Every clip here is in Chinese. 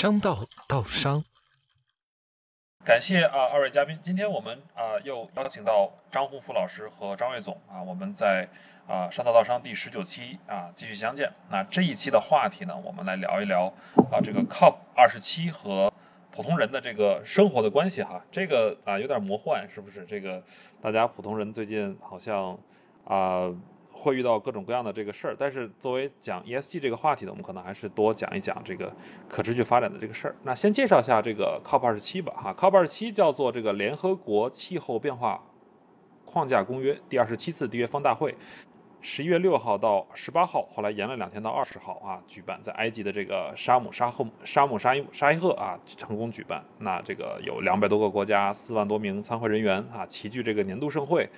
商道道商，感谢啊二位嘉宾，今天我们啊又邀请到张洪福老师和张卫总啊，我们在啊商道道商第十九期啊继续相见。那这一期的话题呢，我们来聊一聊啊这个 COP 二十七和普通人的这个生活的关系哈，这个啊有点魔幻，是不是？这个大家普通人最近好像啊。会遇到各种各样的这个事儿，但是作为讲 ESG 这个话题的，我们可能还是多讲一讲这个可持续发展的这个事儿。那先介绍一下这个 COP 二十七吧，哈，COP 二十七叫做这个联合国气候变化框架公约第二十七次缔约方大会，十一月六号到十八号，后来延了两天到二十号啊，举办在埃及的这个沙姆沙赫沙姆沙伊沙伊赫啊，成功举办。那这个有两百多个国家，四万多名参会人员啊，齐聚这个年度盛会。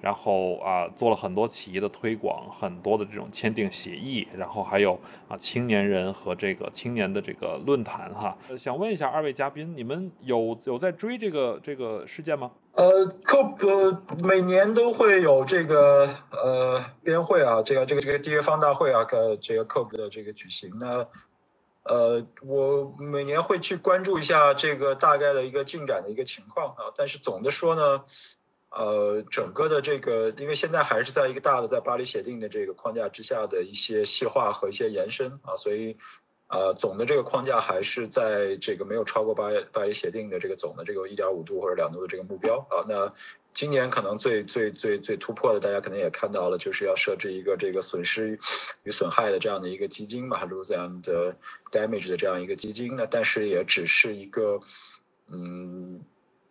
然后啊，做了很多企业的推广，很多的这种签订协议，然后还有啊青年人和这个青年的这个论坛哈。想问一下二位嘉宾，你们有有在追这个这个事件吗？呃，COP 每年都会有这个呃编会啊，这个这个这个缔约方大会啊，个这个 COP 的这个举行。那呃，我每年会去关注一下这个大概的一个进展的一个情况啊，但是总的说呢。呃，整个的这个，因为现在还是在一个大的在巴黎协定的这个框架之下的一些细化和一些延伸啊，所以，呃，总的这个框架还是在这个没有超过巴巴黎协定的这个总的这个一点五度或者两度的这个目标啊。那今年可能最最最最突破的，大家可能也看到了，就是要设置一个这个损失与损害的这样的一个基金嘛，lose and damage 的这样一个基金。那但是也只是一个，嗯。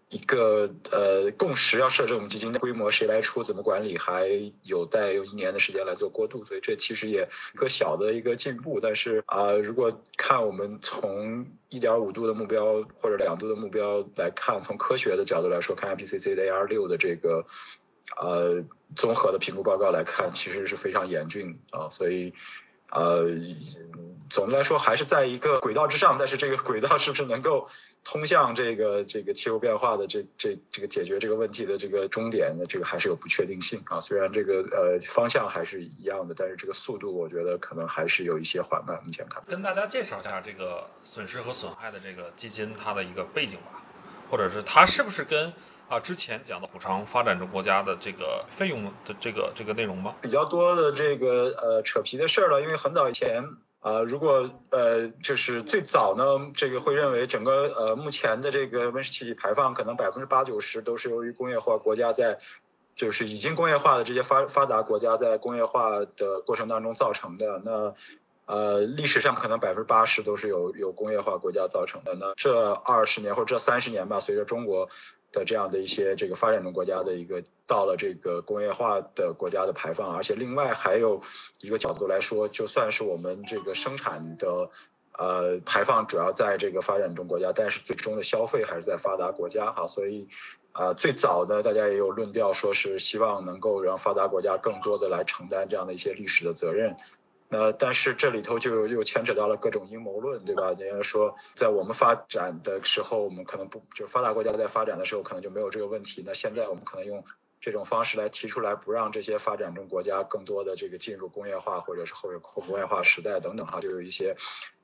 一个呃共识要设这种基金的规模，谁来出，怎么管理，还有待用一年的时间来做过渡，所以这其实也一个小的一个进步。但是啊，如果看我们从一点五度的目标或者两度的目标来看，从科学的角度来说，看 IPCC 的 AR 六的这个呃综合的评估报告来看，其实是非常严峻啊，所以呃。总的来说还是在一个轨道之上，但是这个轨道是不是能够通向这个这个气候变化的这这这个解决这个问题的这个终点呢？这个还是有不确定性啊。虽然这个呃方向还是一样的，但是这个速度我觉得可能还是有一些缓慢。目前看，跟大家介绍一下这个损失和损害的这个基金它的一个背景吧，或者是它是不是跟啊之前讲的补偿发展中国家的这个费用的这个这个内容吗？比较多的这个呃扯皮的事儿了，因为很早以前。啊，如果呃，就是最早呢，这个会认为整个呃目前的这个温室气体排放可能百分之八九十都是由于工业化国家在，就是已经工业化的这些发发达国家在工业化的过程当中造成的。那呃，历史上可能百分之八十都是有有工业化国家造成的。那这二十年或者这三十年吧，随着中国。的这样的一些这个发展中国家的一个到了这个工业化的国家的排放，而且另外还有一个角度来说，就算是我们这个生产的呃排放主要在这个发展中国家，但是最终的消费还是在发达国家哈，所以啊最早的大家也有论调说是希望能够让发达国家更多的来承担这样的一些历史的责任。那但是这里头就又牵扯到了各种阴谋论，对吧？人家说在我们发展的时候，我们可能不就发达国家在发展的时候可能就没有这个问题。那现在我们可能用这种方式来提出来，不让这些发展中国家更多的这个进入工业化或者是后后工业化时代等等哈，就有一些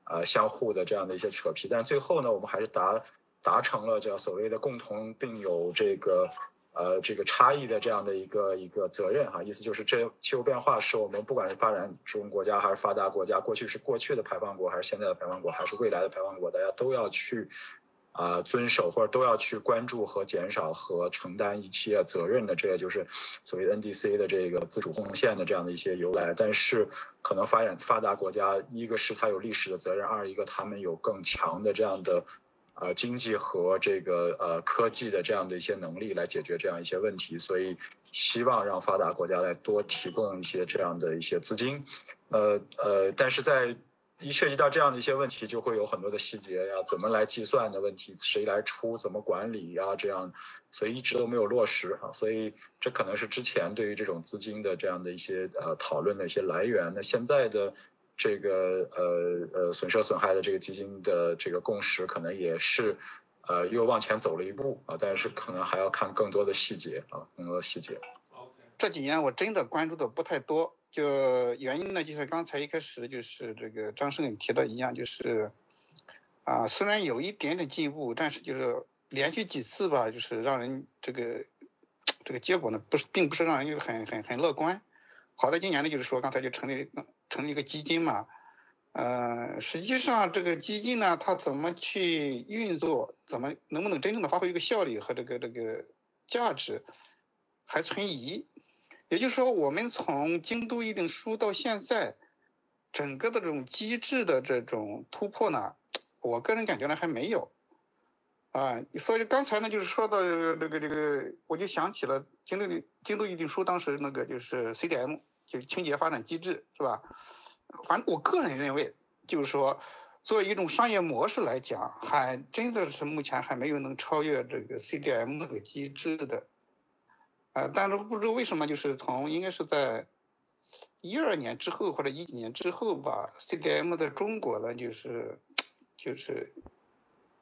呃相互的这样的一些扯皮。但最后呢，我们还是达达成了叫所谓的共同并有这个。呃，这个差异的这样的一个一个责任哈，意思就是这气候变化是我们不管是发展中国家还是发达国家，过去是过去的排放国还是现在的排放国还是未来的排放国，大家都要去啊遵守或者都要去关注和减少和承担一切责任的，这个就是所谓 NDC 的这个自主贡献的这样的一些由来。但是可能发展发达国家，一个是它有历史的责任，二一个他们有更强的这样的。呃，经济和这个呃科技的这样的一些能力来解决这样一些问题，所以希望让发达国家来多提供一些这样的一些资金。呃呃，但是在一涉及到这样的一些问题，就会有很多的细节呀，怎么来计算的问题，谁来出，怎么管理呀，这样，所以一直都没有落实哈。所以这可能是之前对于这种资金的这样的一些呃讨论的一些来源。那现在的。这个呃呃损失损害的这个基金的这个共识可能也是，呃又往前走了一步啊，但是可能还要看更多的细节啊，更多的细节。这几年我真的关注的不太多，就原因呢，就是刚才一开始就是这个张胜提到一样，就是啊，虽然有一点点进步，但是就是连续几次吧，就是让人这个这个结果呢，不是并不是让人就是很很很乐观。好在今年呢，就是说刚才就成立成立一个基金嘛，呃，实际上这个基金呢，它怎么去运作，怎么能不能真正的发挥一个效率和这个这个价值，还存疑。也就是说，我们从京都议定书到现在，整个的这种机制的这种突破呢，我个人感觉呢还没有。啊，所以刚才呢就是说到这个这个，我就想起了京都的京都议定书当时那个就是 CDM，就是清洁发展机制，是吧？反正我个人认为，就是说，作为一种商业模式来讲，还真的是目前还没有能超越这个 CDM 那个机制的。呃，但是不知道为什么，就是从应该是在一二年之后或者一几年之后吧，CDM 在中国呢，就是就是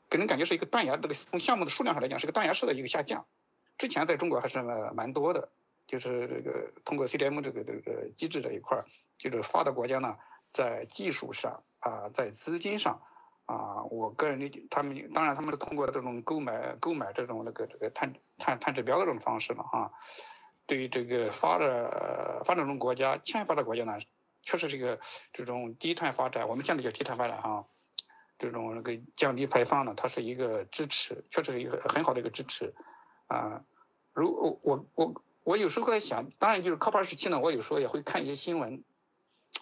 给人感觉是一个断崖，这个从项目的数量上来讲是个断崖式的一个下降。之前在中国还是蛮多的，就是这个通过 CDM 这个这个机制这一块儿，就是发达国家呢在技术上啊，在资金上啊，我个人理解，他们当然他们是通过这种购买购买这种那个这个碳。碳碳指标的这种方式了哈，对于这个发展发展中国家、欠发达国家呢，确实是一个这种低碳发展，我们现在叫低碳发展哈，这种那个降低排放呢，它是一个支持，确实是一个很好的一个支持啊。如我我我我有时候在想，当然就是靠二时期呢，我有时候也会看一些新闻，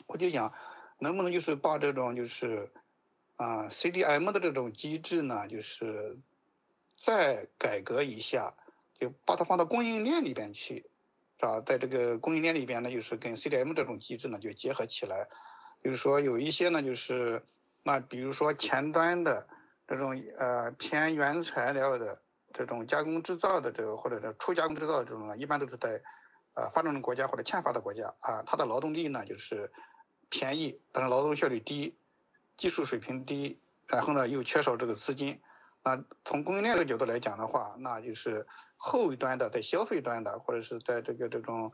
我就想能不能就是把这种就是啊 CDM 的这种机制呢，就是再改革一下。就把它放到供应链里边去，啊，在这个供应链里边呢，就是跟 CDM 这种机制呢就结合起来，就是说有一些呢，就是那比如说前端的这种呃偏原材料的这种加工制造的这个或者是初加工制造的这种呢，一般都是在呃发展中国家或者欠发达国家啊，它的劳动力呢就是便宜，但是劳动效率低，技术水平低，然后呢又缺少这个资金。那从供应链的角度来讲的话，那就是后端的在消费端的，或者是在这个这种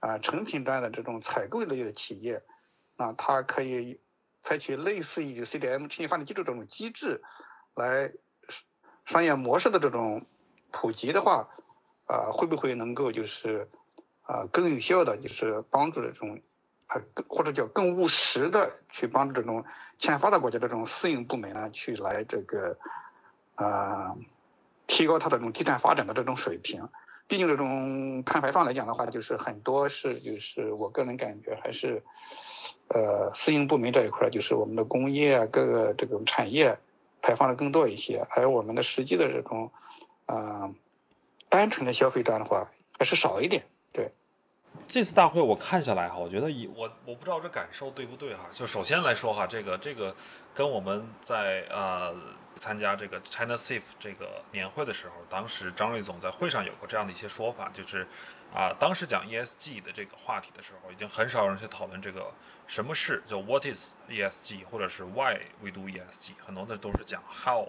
啊成品端的这种采购类的企业，那，它可以采取类似于 CDM 产业发展机制这种机制，来商业模式的这种普及的话，啊，会不会能够就是啊更有效的就是帮助这种啊或者叫更务实的去帮助这种欠发达国家的这种私营部门呢去来这个。啊，提高它的这种低碳发展的这种水平。毕竟这种碳排放来讲的话，就是很多是就是我个人感觉还是，呃，私营部门这一块，就是我们的工业啊，各个这种产业排放的更多一些，而我们的实际的这种，啊，单纯的消费端的话还是少一点。对，这次大会我看下来哈，我觉得以我我不知道这感受对不对哈。就首先来说哈，这个这个跟我们在呃。参加这个 China Safe 这个年会的时候，当时张瑞总在会上有过这样的一些说法，就是，啊，当时讲 ESG 的这个话题的时候，已经很少有人去讨论这个什么是就 What is ESG，或者是 Why we do ESG，很多的都是讲 How。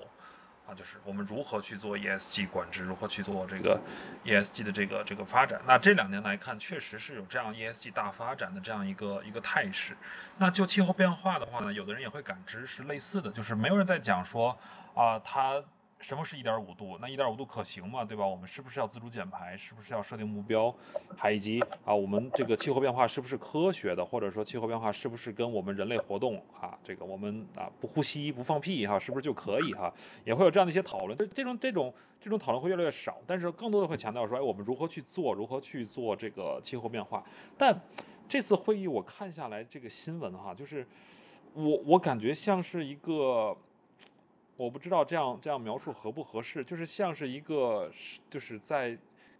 啊，就是我们如何去做 ESG 管制，如何去做这个 ESG 的这个这个发展。那这两年来看，确实是有这样 ESG 大发展的这样一个一个态势。那就气候变化的话呢，有的人也会感知是类似的，就是没有人在讲说啊，它。什么是一点五度？那一点五度可行吗？对吧？我们是不是要自主减排？是不是要设定目标？还以及啊，我们这个气候变化是不是科学的？或者说气候变化是不是跟我们人类活动哈，这个我们啊不呼吸不放屁哈，是不是就可以哈？也会有这样的一些讨论。这这种这种这种讨论会越来越少，但是更多的会强调说，哎，我们如何去做？如何去做这个气候变化？但这次会议我看下来这个新闻哈，就是我我感觉像是一个。我不知道这样这样描述合不合适，就是像是一个就是在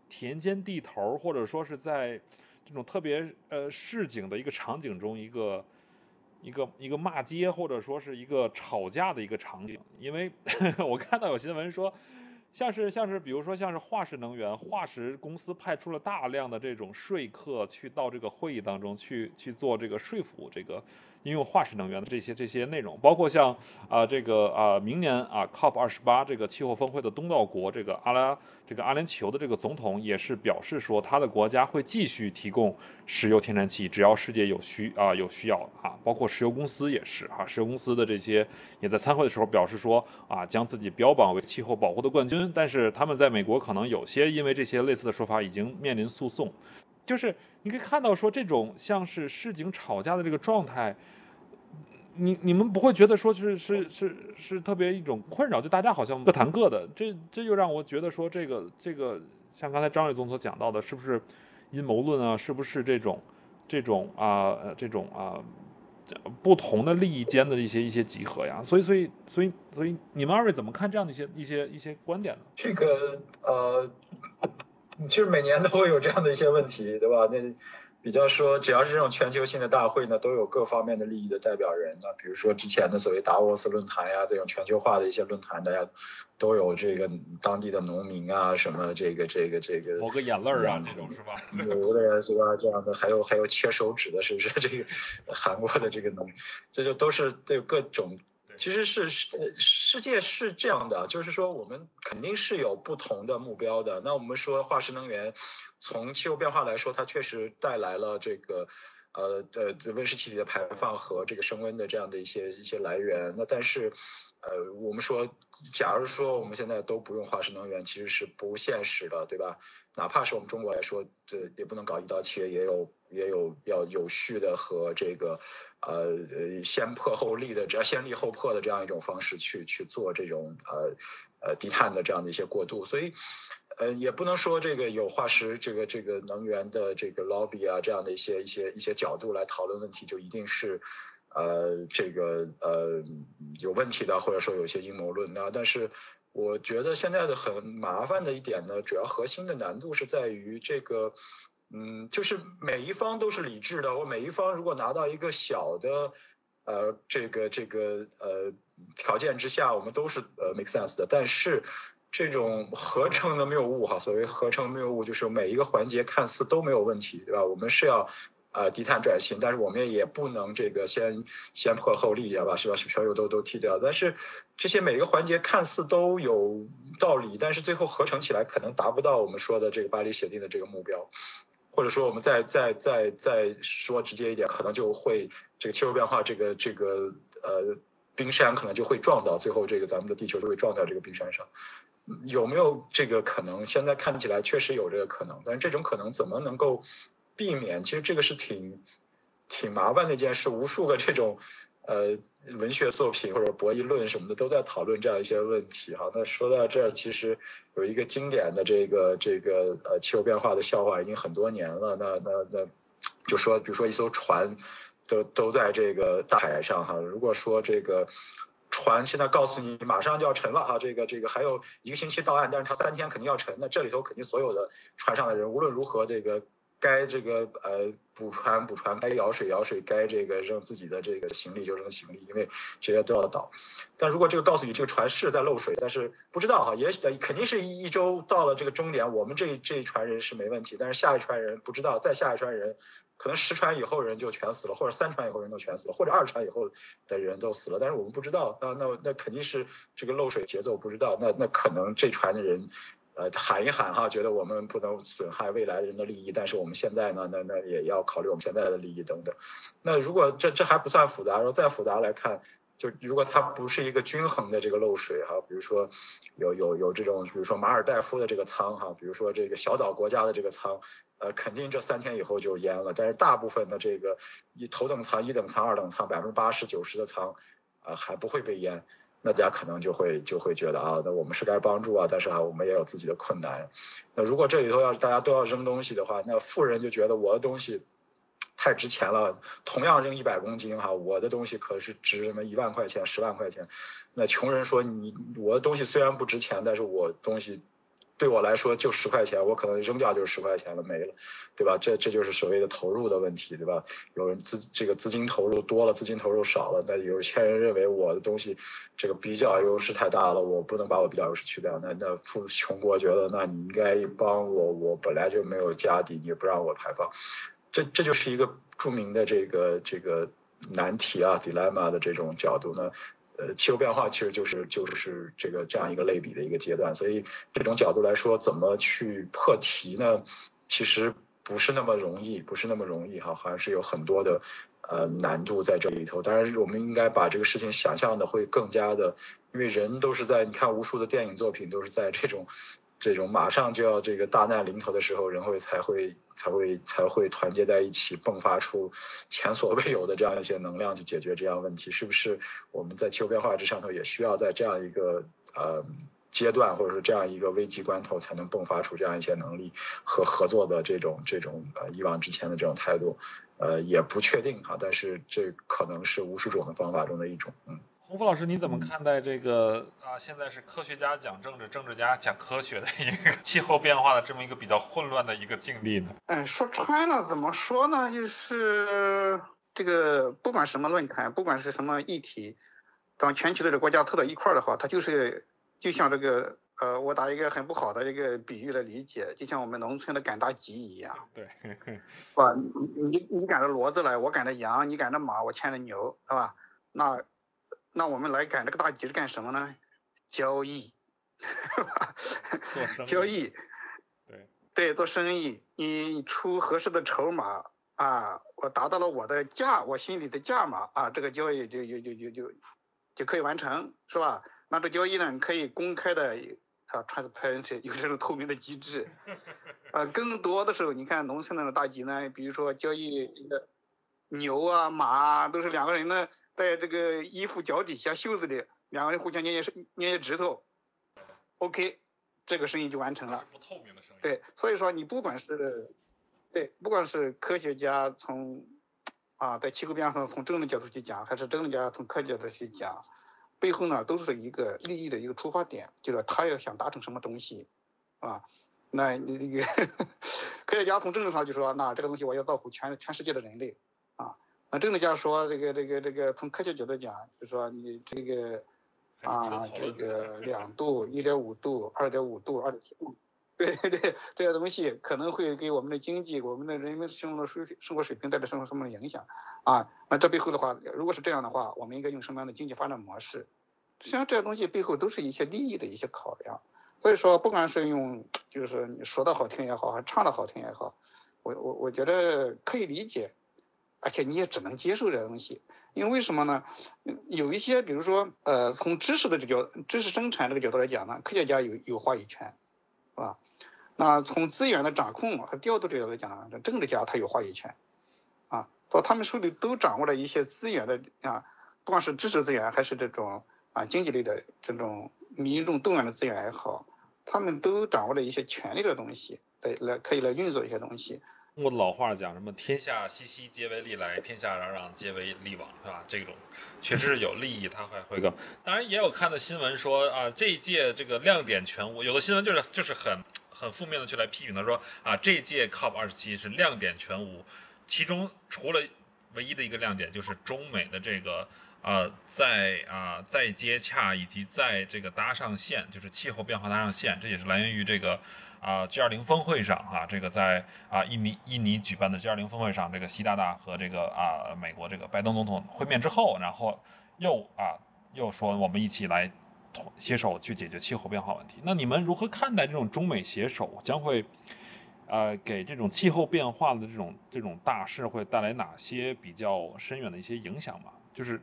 田间地头，或者说是在这种特别呃市井的一个场景中，一个一个一个骂街，或者说是一个吵架的一个场景。因为 我看到有新闻说，像是像是比如说像是化石能源，化石公司派出了大量的这种说客去到这个会议当中去去做这个说服这个。应用化石能源的这些这些内容，包括像啊这个啊明年啊 COP 二十八这个气候峰会的东道国这个阿拉这个阿联酋的这个总统也是表示说，他的国家会继续提供石油天然气，只要世界有需啊有需要啊，包括石油公司也是啊，石油公司的这些也在参会的时候表示说啊，将自己标榜为气候保护的冠军，但是他们在美国可能有些因为这些类似的说法已经面临诉讼。就是你可以看到，说这种像是市井吵架的这个状态，你你们不会觉得说是是是是特别一种困扰，就大家好像各谈各的，这这就让我觉得说这个这个像刚才张瑞总所讲到的，是不是阴谋论啊？是不是这种这种啊这种啊不同的利益间的一些一些集合呀？所以所以所以所以你们二位怎么看这样的一些一些一些观点呢？这个呃。其实每年都会有这样的一些问题，对吧？那比较说，只要是这种全球性的大会呢，都有各方面的利益的代表人。那比如说之前的所谓达沃斯论坛呀，这种全球化的一些论坛，大家都有这个当地的农民啊，什么这个这个这个抹个眼泪儿啊，这种是吧？有的呀是吧？这样的，还有还有切手指的，是不是？这个韩国的这个农，这就都是都有各种。其实是世世界是这样的，就是说我们肯定是有不同的目标的。那我们说化石能源，从气候变化来说，它确实带来了这个呃呃温室气体的排放和这个升温的这样的一些一些来源。那但是呃我们说，假如说我们现在都不用化石能源，其实是不现实的，对吧？哪怕是我们中国来说，这也不能搞一刀切，也有也有要有序的和这个。呃，先破后立的，只要先立后破的这样一种方式去去做这种呃呃低碳的这样的一些过渡，所以呃也不能说这个有化石这个这个能源的这个 lobby 啊这样的一些一些一些角度来讨论问题，就一定是呃这个呃有问题的，或者说有些阴谋论的。但是我觉得现在的很麻烦的一点呢，主要核心的难度是在于这个。嗯，就是每一方都是理智的。我每一方如果拿到一个小的，呃，这个这个呃条件之下，我们都是呃 make sense 的。但是这种合成的谬误哈，所谓合成谬误，就是每一个环节看似都没有问题，对吧？我们是要呃低碳转型，但是我们也不能这个先先破后立，对吧？是吧？全油都都踢掉。但是这些每一个环节看似都有道理，但是最后合成起来可能达不到我们说的这个巴黎协定的这个目标。或者说，我们再再再再说直接一点，可能就会这个气候变化，这个这个呃冰山可能就会撞到，最后这个咱们的地球就会撞到这个冰山上。有没有这个可能？现在看起来确实有这个可能，但是这种可能怎么能够避免？其实这个是挺挺麻烦的一件事，无数个这种。呃，文学作品或者博弈论什么的都在讨论这样一些问题哈。那说到这儿，其实有一个经典的这个这个呃气候变化的笑话，已经很多年了。那那那，就说比如说一艘船都都在这个大海上哈。如果说这个船现在告诉你马上就要沉了哈，这个这个还有一个星期到岸，但是它三天肯定要沉。那这里头肯定所有的船上的人无论如何这个。该这个呃补船补船，该舀水舀水，该这个扔自己的这个行李就扔行李，因为这些都要倒。但如果这个告诉你这个船是在漏水，但是不知道哈，也许肯定是一一周到了这个终点，我们这这一船人是没问题，但是下一船人不知道，再下一船人可能十船以后人就全死了，或者三船以后人都全死了，或者二船以后的人都死了，但是我们不知道，那那那肯定是这个漏水节奏不知道，那那可能这船的人。呃，喊一喊哈，觉得我们不能损害未来人的利益，但是我们现在呢，那那也要考虑我们现在的利益等等。那如果这这还不算复杂，然后再复杂来看，就如果它不是一个均衡的这个漏水哈，比如说有有有这种，比如说马尔代夫的这个仓哈，比如说这个小岛国家的这个仓，呃，肯定这三天以后就淹了。但是大部分的这个一头等舱、一等舱、二等舱，百分之八十九十的舱，呃，还不会被淹。那大家可能就会就会觉得啊，那我们是该帮助啊，但是啊，我们也有自己的困难。那如果这里头要是大家都要扔东西的话，那富人就觉得我的东西太值钱了，同样扔一百公斤哈，我的东西可是值什么一万块钱、十万块钱。那穷人说你我的东西虽然不值钱，但是我东西。对我来说就十块钱，我可能扔掉就是十块钱了，没了，对吧？这这就是所谓的投入的问题，对吧？有人资这个资金投入多了，资金投入少了，那有些人认为我的东西这个比较优势太大了，我不能把我比较优势去掉。那那富穷国觉得，那你应该帮我，我本来就没有家底，你不让我排放，这这就是一个著名的这个这个难题啊，dilemma 的这种角度呢，呃，气候变化其实就是就是这个这样一个类比的一个阶段，所以这种角度来说，怎么去破题呢？其实不是那么容易，不是那么容易哈，还是有很多的呃难度在这里头。当然，我们应该把这个事情想象的会更加的，因为人都是在你看无数的电影作品都是在这种。这种马上就要这个大难临头的时候，人会才会才会才会团结在一起，迸发出前所未有的这样一些能量去解决这样问题，是不是？我们在气候变化之上头也需要在这样一个呃阶段，或者说这样一个危机关头，才能迸发出这样一些能力和合作的这种这种呃一往直前的这种态度，呃也不确定哈，但是这可能是无数种的方法中的一种，嗯。洪福老师，你怎么看待这个啊？现在是科学家讲政治，政治家讲科学的一个气候变化的这么一个比较混乱的一个境地呢？嗯，说穿了，怎么说呢？就是这个，不管什么论坛，不管是什么议题，当全球的这国家凑到一块儿的话，它就是就像这个呃，我打一个很不好的一个比喻的理解，就像我们农村的赶大集一样。对，是吧？你你你赶着骡子来，我赶着羊，你赶着马，我牵着牛，是吧？那。那我们来赶这个大集是干什么呢？交易，交易，对对，做生意，你出合适的筹码啊，我达到了我的价，我心里的价码啊，这个交易就就就就就就可以完成，是吧？那这交易呢，可以公开的啊，transparency 有这种透明的机制，啊，更多的时候，你看农村那种大集呢，比如说交易一个牛啊、马啊，都是两个人呢。在这个衣服脚底下袖子里，两个人互相捏捏捏捏指头，OK，这个生意就完成了。不透明的生意。对，所以说你不管是，对，不管是科学家从，啊，在气候变化上从政治角度去讲，还是政治家从科学角度去讲，背后呢都是一个利益的一个出发点，就是他要想达成什么东西，啊，那你这个 科学家从政治上就说，那这个东西我要造福全全世界的人类。政治家说：“这个、这个、这个，从科学角度讲，就说你这个啊，这个两度、一点五度、二点五度、二点七度，对对，这些东西可能会给我们的经济、我们的人民生活水生活水平带来什么什么的影响啊？那这背后的话，如果是这样的话，我们应该用什么样的经济发展模式？实际上，这些东西背后都是一些利益的一些考量。所以说，不管是用，就是你说的好听也好，还唱的好听也好，我我我觉得可以理解。”而且你也只能接受这东西，因为为什么呢？有一些，比如说，呃，从知识的这角、知识生产这个角度来讲呢，科学家有有话语权，是吧？那从资源的掌控和调度这角度来讲呢，政治家他有话语权，啊，到他们手里都掌握了一些资源的啊，不管是知识资源还是这种啊经济类的这种民众动员的资源也好，他们都掌握了一些权力的东西，来来可以来运作一些东西。中国的老话讲什么“天下熙熙，皆为利来；天下攘攘，皆为利往”，是吧？这种确实是有利益，他还会更。当然，也有看的新闻说啊，这一届这个亮点全无。有的新闻就是就是很很负面的去来批评他，说啊，这一届 COP 二十七是亮点全无，其中除了唯一的一个亮点就是中美的这个呃在啊在接洽以及在这个搭上线，就是气候变化搭上线，这也是来源于这个。啊，G20 峰会上啊，这个在啊印尼印尼举办的 G20 峰会上，这个习大大和这个啊美国这个拜登总统会面之后，然后又啊又说我们一起来携手去解决气候变化问题。那你们如何看待这种中美携手将会呃给这种气候变化的这种这种大事会带来哪些比较深远的一些影响吗？就是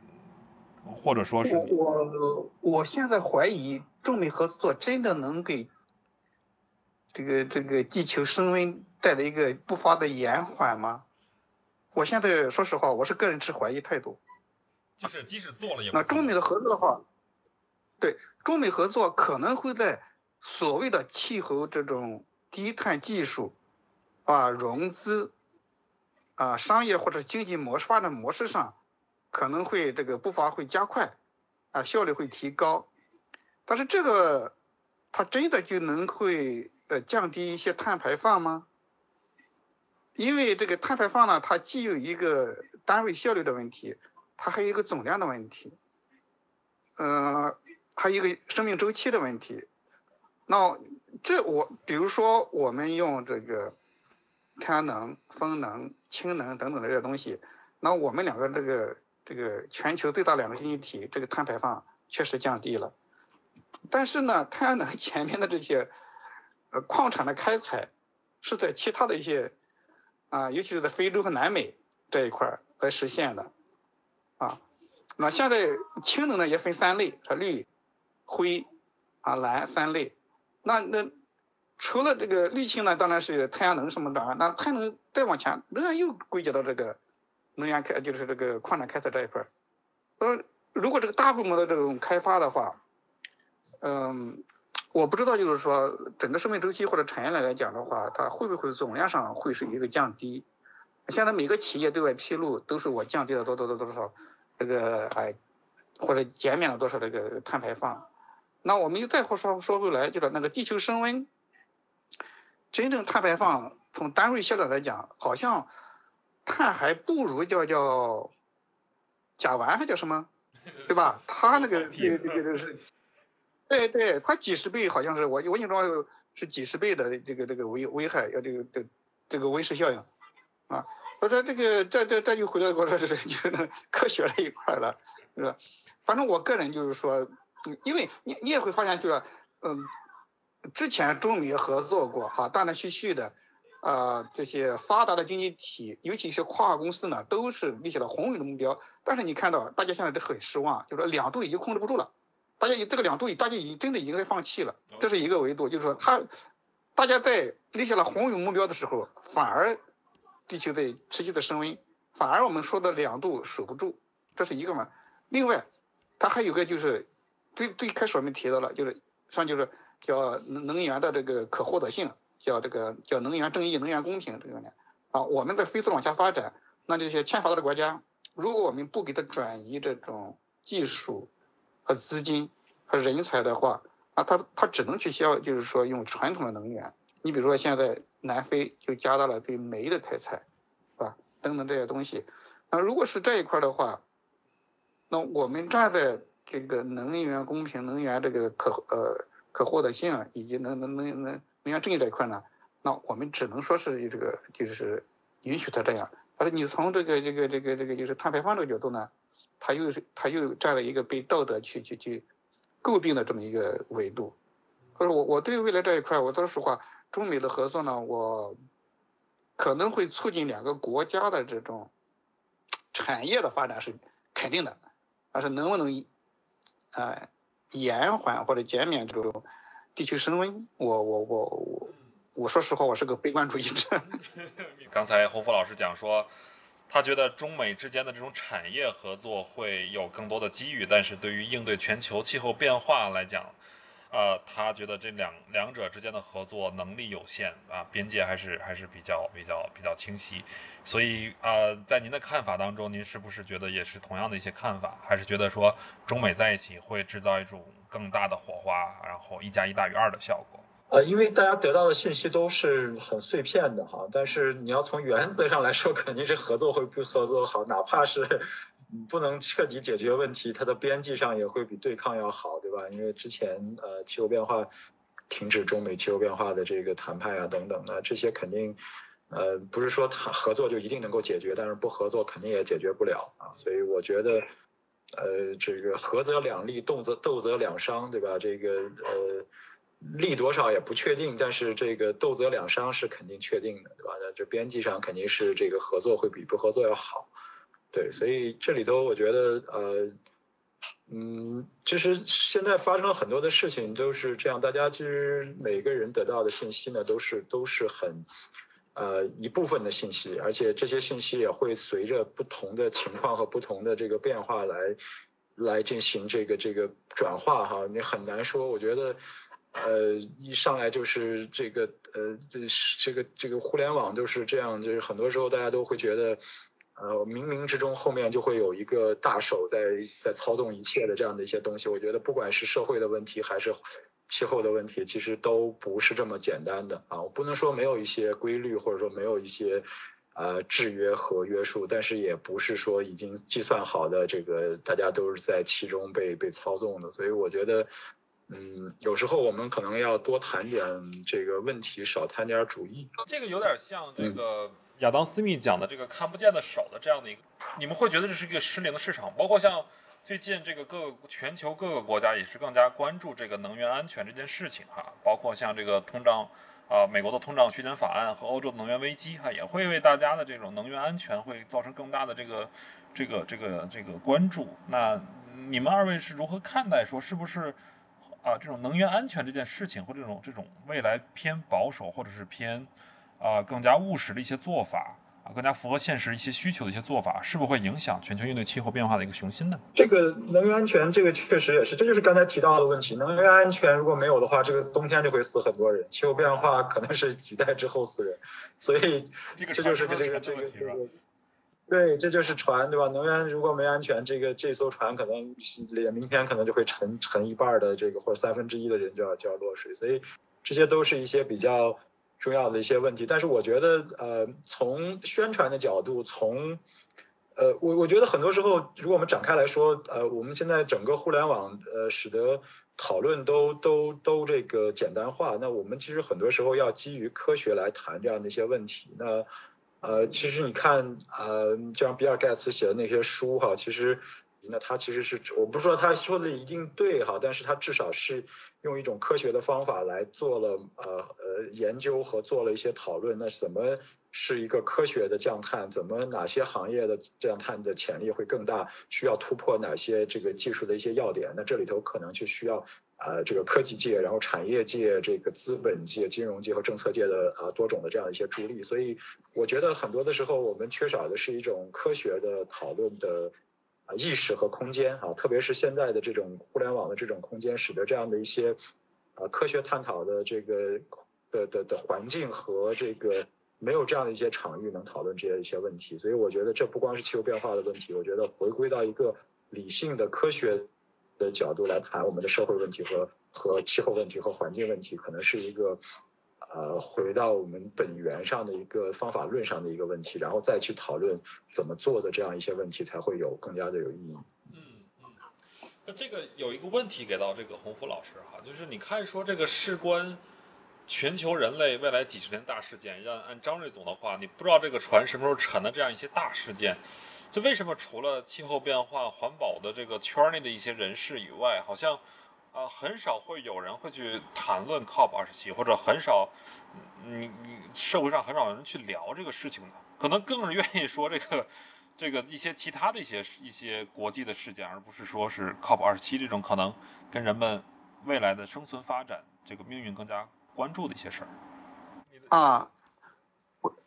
或者说是我我现在怀疑中美合作真的能给。这个这个地球升温带来一个步伐的延缓吗？我现在说实话，我是个人持怀疑态度。就是即使做了也那中美的合作的话，对中美合作可能会在所谓的气候这种低碳技术啊融资啊商业或者经济模式发展模式上可能会这个步伐会加快啊效率会提高，但是这个它真的就能会。呃，降低一些碳排放吗？因为这个碳排放呢，它既有一个单位效率的问题，它还有一个总量的问题，嗯，还有一个生命周期的问题。那这我比如说我们用这个太阳能、风能、氢能等等的这些东西，那我们两个这个这个全球最大两个经济体，这个碳排放确实降低了。但是呢，太阳能前面的这些呃矿产的开采，是在其他的一些啊，尤其是在非洲和南美这一块来实现的啊。那现在氢能呢也分三类，是绿、灰、啊蓝三类。那那除了这个绿氢呢，当然是太阳能什么的。那太阳能再往前，仍然又归结到这个能源开，就是这个矿产开采这一块儿。呃，如果这个大规模的这种开发的话，嗯，我不知道，就是说整个生命周期或者产业链来讲的话，它会不会总量上会是一个降低？现在每个企业对外披露都是我降低了多多多多少，这个哎，或者减免了多少这个碳排放。那我们又再说说回来，就是那个地球升温，真正碳排放从单位销量来讲，好像碳还不如叫叫甲烷还叫什么，对吧？它那个这个这个是。对对，它几十倍好像是我我印象中是几十倍的这个这个危危害，要这个这这个温室效应，啊，我说这个这这这就回到我说是就是 科学这一块了，是吧？反正我个人就是说，因为你你也会发现就是，嗯，之前中美合作过哈，断断续续的，啊，这些发达的经济体，尤其是跨国公司呢，都是立下了宏伟的目标，但是你看到大家现在都很失望，就是说两度已经控制不住了。大家这个两度，大家已经真的已经在放弃了，这是一个维度，就是说他，大家在立下了宏伟目标的时候，反而地球在持续的升温，反而我们说的两度守不住，这是一个嘛。另外，它还有个就是最最开始我们提到了，就是上就是叫能能源的这个可获得性，叫这个叫能源正义、能源公平这个呢。啊，我们在飞速往下发展，那这些欠发达的国家，如果我们不给它转移这种技术，和资金和人才的话，啊，他他只能去消，就是说用传统的能源。你比如说现在南非就加大了对煤的开采，是吧？等等这些东西。那如果是这一块的话，那我们站在这个能源公平、能源这个可呃可获得性以及能能能能能源正义这一块呢，那我们只能说是这个就是允许他这样。但是你从这个这个这个这个就是碳排放这个角度呢？他又是他又占了一个被道德去去去诟病的这么一个维度，所以我我对未来这一块，我说实话，中美的合作呢，我可能会促进两个国家的这种产业的发展是肯定的，但是能不能啊延缓或者减免这种地球升温，我我我我我说实话，我是个悲观主义者。刚才洪福老师讲说。他觉得中美之间的这种产业合作会有更多的机遇，但是对于应对全球气候变化来讲，呃，他觉得这两两者之间的合作能力有限啊，边界还是还是比较比较比较清晰。所以呃，在您的看法当中，您是不是觉得也是同样的一些看法？还是觉得说中美在一起会制造一种更大的火花，然后一加一大于二的效果？呃，因为大家得到的信息都是很碎片的哈，但是你要从原则上来说，肯定是合作会比合作好，哪怕是不能彻底解决问题，它的边际上也会比对抗要好，对吧？因为之前呃气候变化停止中美气候变化的这个谈判啊等等的这些肯定呃不是说谈合作就一定能够解决，但是不合作肯定也解决不了啊，所以我觉得呃这个合则两利，动则斗则两伤，对吧？这个呃。利多少也不确定，但是这个斗则两伤是肯定确定的，对吧？那这边际上肯定是这个合作会比不合作要好，对，所以这里头我觉得，呃，嗯，其实现在发生了很多的事情都是这样，大家其实每个人得到的信息呢都是都是很，呃，一部分的信息，而且这些信息也会随着不同的情况和不同的这个变化来来进行这个这个转化哈，你很难说，我觉得。呃，一上来就是这个，呃，这这个这个互联网就是这样，就是很多时候大家都会觉得，呃，冥冥之中后面就会有一个大手在在操纵一切的这样的一些东西。我觉得不管是社会的问题还是气候的问题，其实都不是这么简单的啊。我不能说没有一些规律，或者说没有一些呃制约和约束，但是也不是说已经计算好的这个大家都是在其中被被操纵的。所以我觉得。嗯，有时候我们可能要多谈点这个问题，少谈点主义。这个有点像这个亚当斯密讲的这个看不见的手的这样的一个你们会觉得这是一个失灵的市场？包括像最近这个各个全球各个国家也是更加关注这个能源安全这件事情哈，包括像这个通胀啊，美国的通胀削减法案和欧洲的能源危机哈，也会为大家的这种能源安全会造成更大的这个这个这个这个关注。那你们二位是如何看待说是不是啊这种能源安全这件事情或这种这种未来偏保守或者是偏啊更加务实的一些做法？啊，更加符合现实一些需求的一些做法，是不是会影响全球应对气候变化的一个雄心呢？这个能源安全，这个确实也是，这就是刚才提到的问题。能源安全如果没有的话，这个冬天就会死很多人，气候变化可能是几代之后死人，所以这就是这个这个这个，对，这就是船，对吧？能源如果没安全，这个这艘船可能连明天可能就会沉沉一半的这个或者三分之一的人就要就要落水，所以这些都是一些比较。重要的一些问题，但是我觉得，呃，从宣传的角度，从，呃，我我觉得很多时候，如果我们展开来说，呃，我们现在整个互联网，呃，使得讨论都都都这个简单化，那我们其实很多时候要基于科学来谈这样的一些问题。那，呃，其实你看，呃，就像比尔盖茨写的那些书哈，其实。那他其实是我不是说他说的一定对哈，但是他至少是用一种科学的方法来做了呃呃研究和做了一些讨论。那怎么是一个科学的降碳？怎么哪些行业的降碳的潜力会更大？需要突破哪些这个技术的一些要点？那这里头可能就需要呃这个科技界，然后产业界、这个资本界、金融界和政策界的呃多种的这样一些助力。所以我觉得很多的时候我们缺少的是一种科学的讨论的。啊，意识和空间啊，特别是现在的这种互联网的这种空间，使得这样的一些啊科学探讨的这个的的的环境和这个没有这样的一些场域能讨论这些一些问题。所以我觉得这不光是气候变化的问题，我觉得回归到一个理性的科学的角度来谈我们的社会问题和和气候问题和环境问题，可能是一个。呃，回到我们本源上的一个方法论上的一个问题，然后再去讨论怎么做的这样一些问题，才会有更加的有意义。嗯嗯，那这个有一个问题给到这个洪福老师哈，就是你看说这个事关全球人类未来几十年大事件，按按张瑞总的话，你不知道这个船什么时候沉的这样一些大事件，就为什么除了气候变化、环保的这个圈内的一些人士以外，好像？啊，很少会有人会去谈论 COP 二十七，或者很少，你你社会上很少有人去聊这个事情的，可能更是愿意说这个这个一些其他的一些一些国际的事件，而不是说是 COP 二十七这种可能跟人们未来的生存发展这个命运更加关注的一些事儿。啊，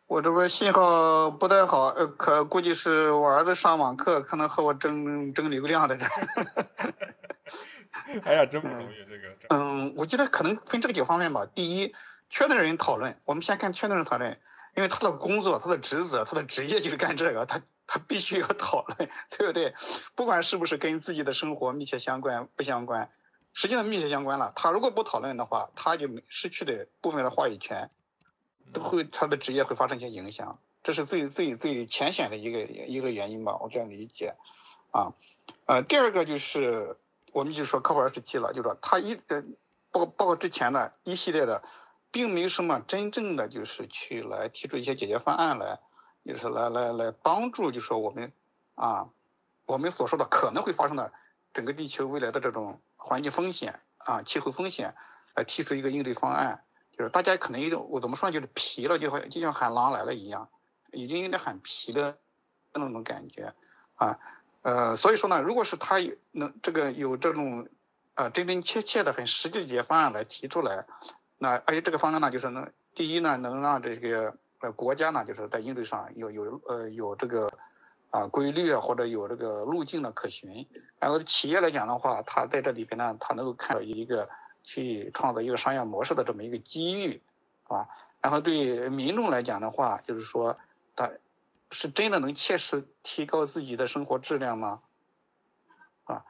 我我这边信号不太好，呃，可估计是我儿子上网课，可能和我争争流量的人。哎呀，真不容易这个。嗯，我觉得可能分这个几个方面吧。第一，圈内人讨论，我们先看圈内人讨论，因为他的工作、他的职责、他的职业就是干这个，他他必须要讨论，对不对？不管是不是跟自己的生活密切相关，不相关，实际上密切相关了。他如果不讨论的话，他就失去了部分的话语权，都会他的职业会发生一些影响。这是最最最浅显的一个一个原因吧，我这样理解。啊，呃，第二个就是。我们就说科普二十七了，就说他一呃，包包括之前的一系列的，并没有什么真正的就是去来提出一些解决方案来，就是来来来帮助，就说我们啊，我们所说的可能会发生的整个地球未来的这种环境风险啊，气候风险，来提出一个应对方案，就是大家可能有点我怎么说呢就是疲了，就好像就像喊狼来了一样，已经有点喊疲的那种感觉啊。呃，所以说呢，如果是他有能这个有这种，呃，真真切切的很实际的解决方案来提出来，那而且这个方案呢，就是能第一呢，能让这个呃国家呢，就是在应对上有有呃有这个啊规律啊或者有这个路径的可循，然后企业来讲的话，他在这里边呢，他能够看到一个去创造一个商业模式的这么一个机遇，啊，然后对民众来讲的话，就是说他。是真的能切实提高自己的生活质量吗？啊，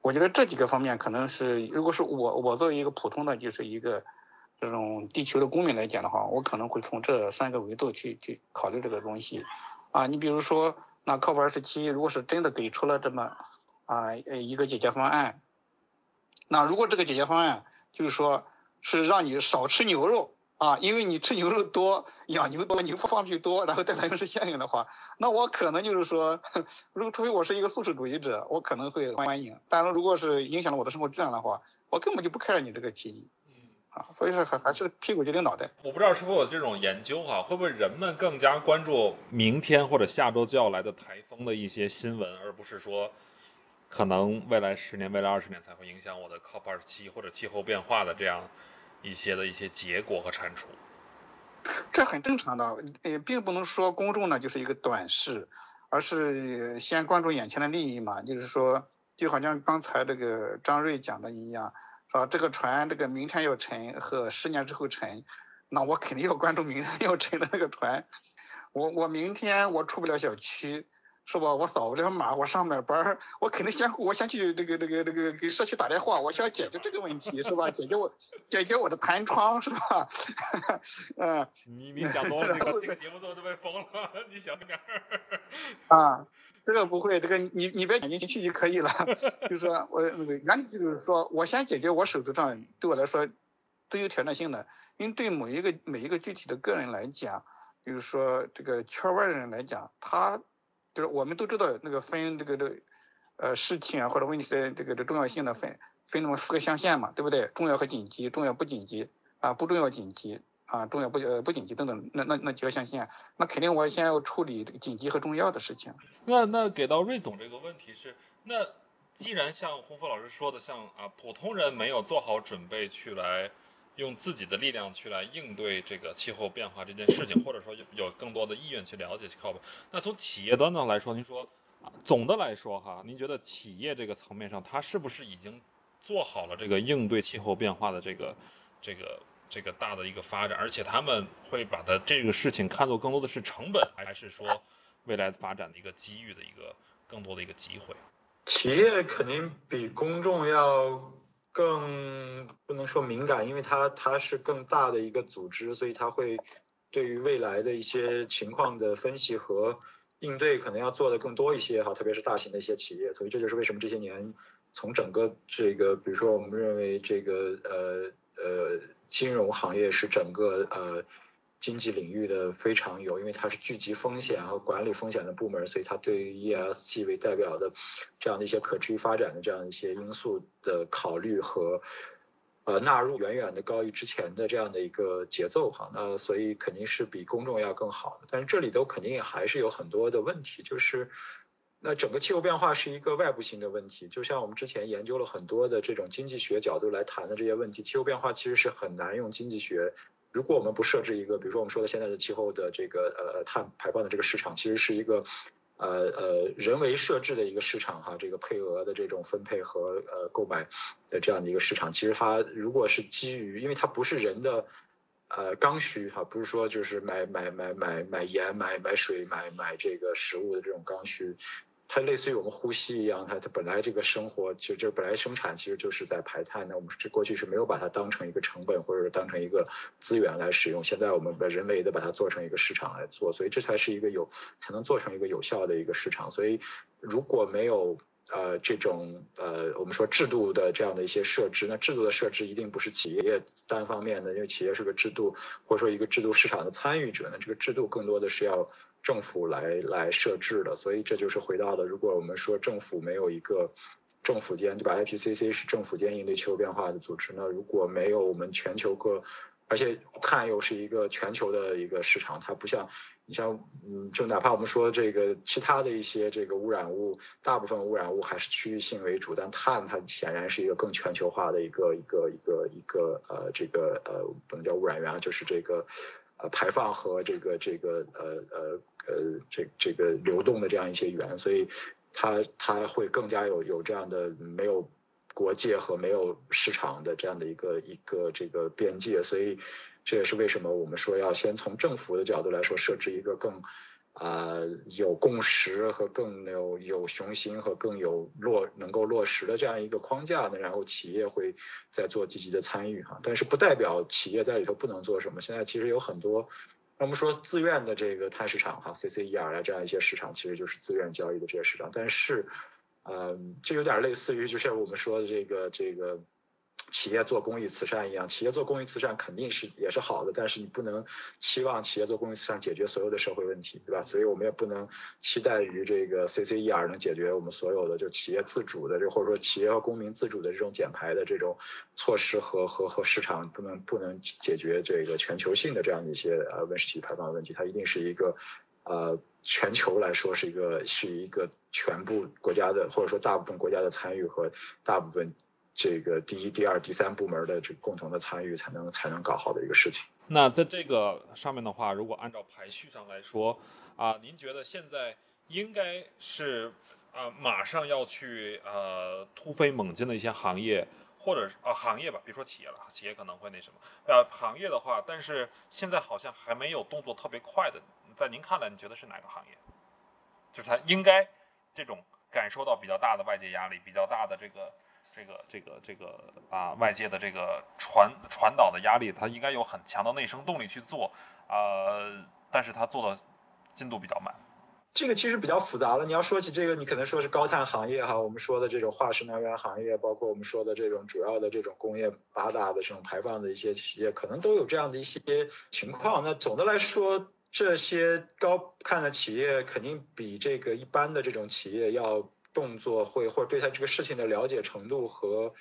我觉得这几个方面可能是，如果是我我作为一个普通的就是一个这种地球的公民来讲的话，我可能会从这三个维度去去考虑这个东西。啊，你比如说，那靠谱二十七，如果是真的给出了这么啊一个解决方案，那如果这个解决方案就是说是让你少吃牛肉啊，因为你吃牛肉多，养牛多，牛放屁多，然后带来的是效应的话，那我可能就是说，如果除非我是一个素食主义者，我可能会欢迎。但是如果是影响了我的生活质量的话，我根本就不 care 你这个提议。啊，所以说还还是屁股决定脑袋。我不知道是否有这种研究哈，会不会人们更加关注明天或者下周就要来的台风的一些新闻，而不是说可能未来十年、未来二十年才会影响我的 COP 二十七或者气候变化的这样一些的一些结果和产出？这很正常的，也，并不能说公众呢就是一个短视，而是先关注眼前的利益嘛。就是说，就好像刚才这个张瑞讲的一样。啊，这个船，这个明天要沉和十年之后沉，那我肯定要关注明天要沉的那个船。我我明天我出不了小区，是吧？我扫不了码，我上不了班我肯定先我先去这个这个这个给社区打电话，我需要解决这个问题，是吧？解决我解决我的弹窗，是吧？嗯。你你讲多了，这个这个节目之后都被封了，你小心点儿。啊。这个不会，这个你你别点进去就可以了。就是说我那个原理就是说我先解决我手头上对我来说最有挑战性的，因为对某一个每一个具体的个人来讲，就是说这个圈外的人来讲，他就是我们都知道那个分这个这呃事情啊或者问题的这个这重要性的分分那么四个象限嘛，对不对？重要和紧急，重要不紧急啊，不重要紧急。啊，重要不呃不紧急等等，那那那几个象限，那肯定我先要处理这个紧急和重要的事情。那那给到瑞总这个问题是，那既然像洪福老师说的，像啊普通人没有做好准备去来用自己的力量去来应对这个气候变化这件事情，或者说有有更多的意愿去了解气候那从企业端上来说，您说总的来说哈，您觉得企业这个层面上，它是不是已经做好了这个应对气候变化的这个这个？这个大的一个发展，而且他们会把它这个事情看作更多的是成本，还是说未来发展的一个机遇的一个更多的一个机会？企业肯定比公众要更不能说敏感，因为它它是更大的一个组织，所以它会对于未来的一些情况的分析和应对可能要做的更多一些哈，特别是大型的一些企业，所以这就是为什么这些年从整个这个，比如说我们认为这个呃呃。金融行业是整个呃经济领域的非常有，因为它是聚集风险和管理风险的部门，所以它对于 ESG 为代表的这样的一些可持续发展的这样一些因素的考虑和呃纳入，远远的高于之前的这样的一个节奏哈。那所以肯定是比公众要更好的，但是这里头肯定也还是有很多的问题，就是。那整个气候变化是一个外部性的问题，就像我们之前研究了很多的这种经济学角度来谈的这些问题，气候变化其实是很难用经济学。如果我们不设置一个，比如说我们说的现在的气候的这个呃碳排放的这个市场，其实是一个呃呃人为设置的一个市场哈，这个配额的这种分配和呃购买的这样的一个市场，其实它如果是基于，因为它不是人的呃刚需哈，不是说就是买买买买买盐、买买水、买买这个食物的这种刚需。它类似于我们呼吸一样，它它本来这个生活就就本来生产其实就是在排碳，那我们这过去是没有把它当成一个成本或者是当成一个资源来使用，现在我们人为的把它做成一个市场来做，所以这才是一个有才能做成一个有效的一个市场。所以如果没有呃这种呃我们说制度的这样的一些设置，那制度的设置一定不是企业单方面的，因为企业是个制度或者说一个制度市场的参与者，那这个制度更多的是要。政府来来设置的，所以这就是回到了，如果我们说政府没有一个政府间，就把 IPCC 是政府间应对气候变化的组织，那如果没有我们全球各，而且碳又是一个全球的一个市场，它不像你像嗯，就哪怕我们说这个其他的一些这个污染物，大部分污染物还是区域性为主，但碳它显然是一个更全球化的一个一个一个一个呃这个呃不能叫污染源，就是这个。呃，排放和这个这个呃呃呃这这个流动的这样一些源，所以它它会更加有有这样的没有国界和没有市场的这样的一个一个这个边界，所以这也是为什么我们说要先从政府的角度来说设置一个更。呃，有共识和更有有雄心和更有落能够落实的这样一个框架呢，然后企业会再做积极的参与哈，但是不代表企业在里头不能做什么。现在其实有很多，我们说自愿的这个碳市场哈，CCER 啊这样一些市场，其实就是自愿交易的这些市场。但是，呃，这有点类似于就像我们说的这个这个。企业做公益慈善一样，企业做公益慈善肯定是也是好的，但是你不能期望企业做公益慈善解决所有的社会问题，对吧？所以我们也不能期待于这个 CCER 能解决我们所有的就企业自主的这或者说企业和公民自主的这种减排的这种措施和和和市场不能不能解决这个全球性的这样一些呃温室气体排放的问题，它一定是一个呃全球来说是一个是一个全部国家的或者说大部分国家的参与和大部分。这个第一、第二、第三部门的这共同的参与，才能才能搞好的一个事情。那在这个上面的话，如果按照排序上来说，啊，您觉得现在应该是啊，马上要去呃突飞猛进的一些行业，或者啊行业吧，别说企业了，企业可能会那什么，呃，行业的话，但是现在好像还没有动作特别快的，在您看来，你觉得是哪个行业？就是它应该这种感受到比较大的外界压力，比较大的这个。这个这个这个啊，外界的这个传传导的压力，它应该有很强的内生动力去做，呃，但是它做的进度比较慢。这个其实比较复杂了。你要说起这个，你可能说是高碳行业哈，我们说的这种化石能源行业，包括我们说的这种主要的这种工业八大的这种排放的一些企业，可能都有这样的一些情况。那总的来说，这些高碳的企业肯定比这个一般的这种企业要。动作会或者对他这个事情的了解程度和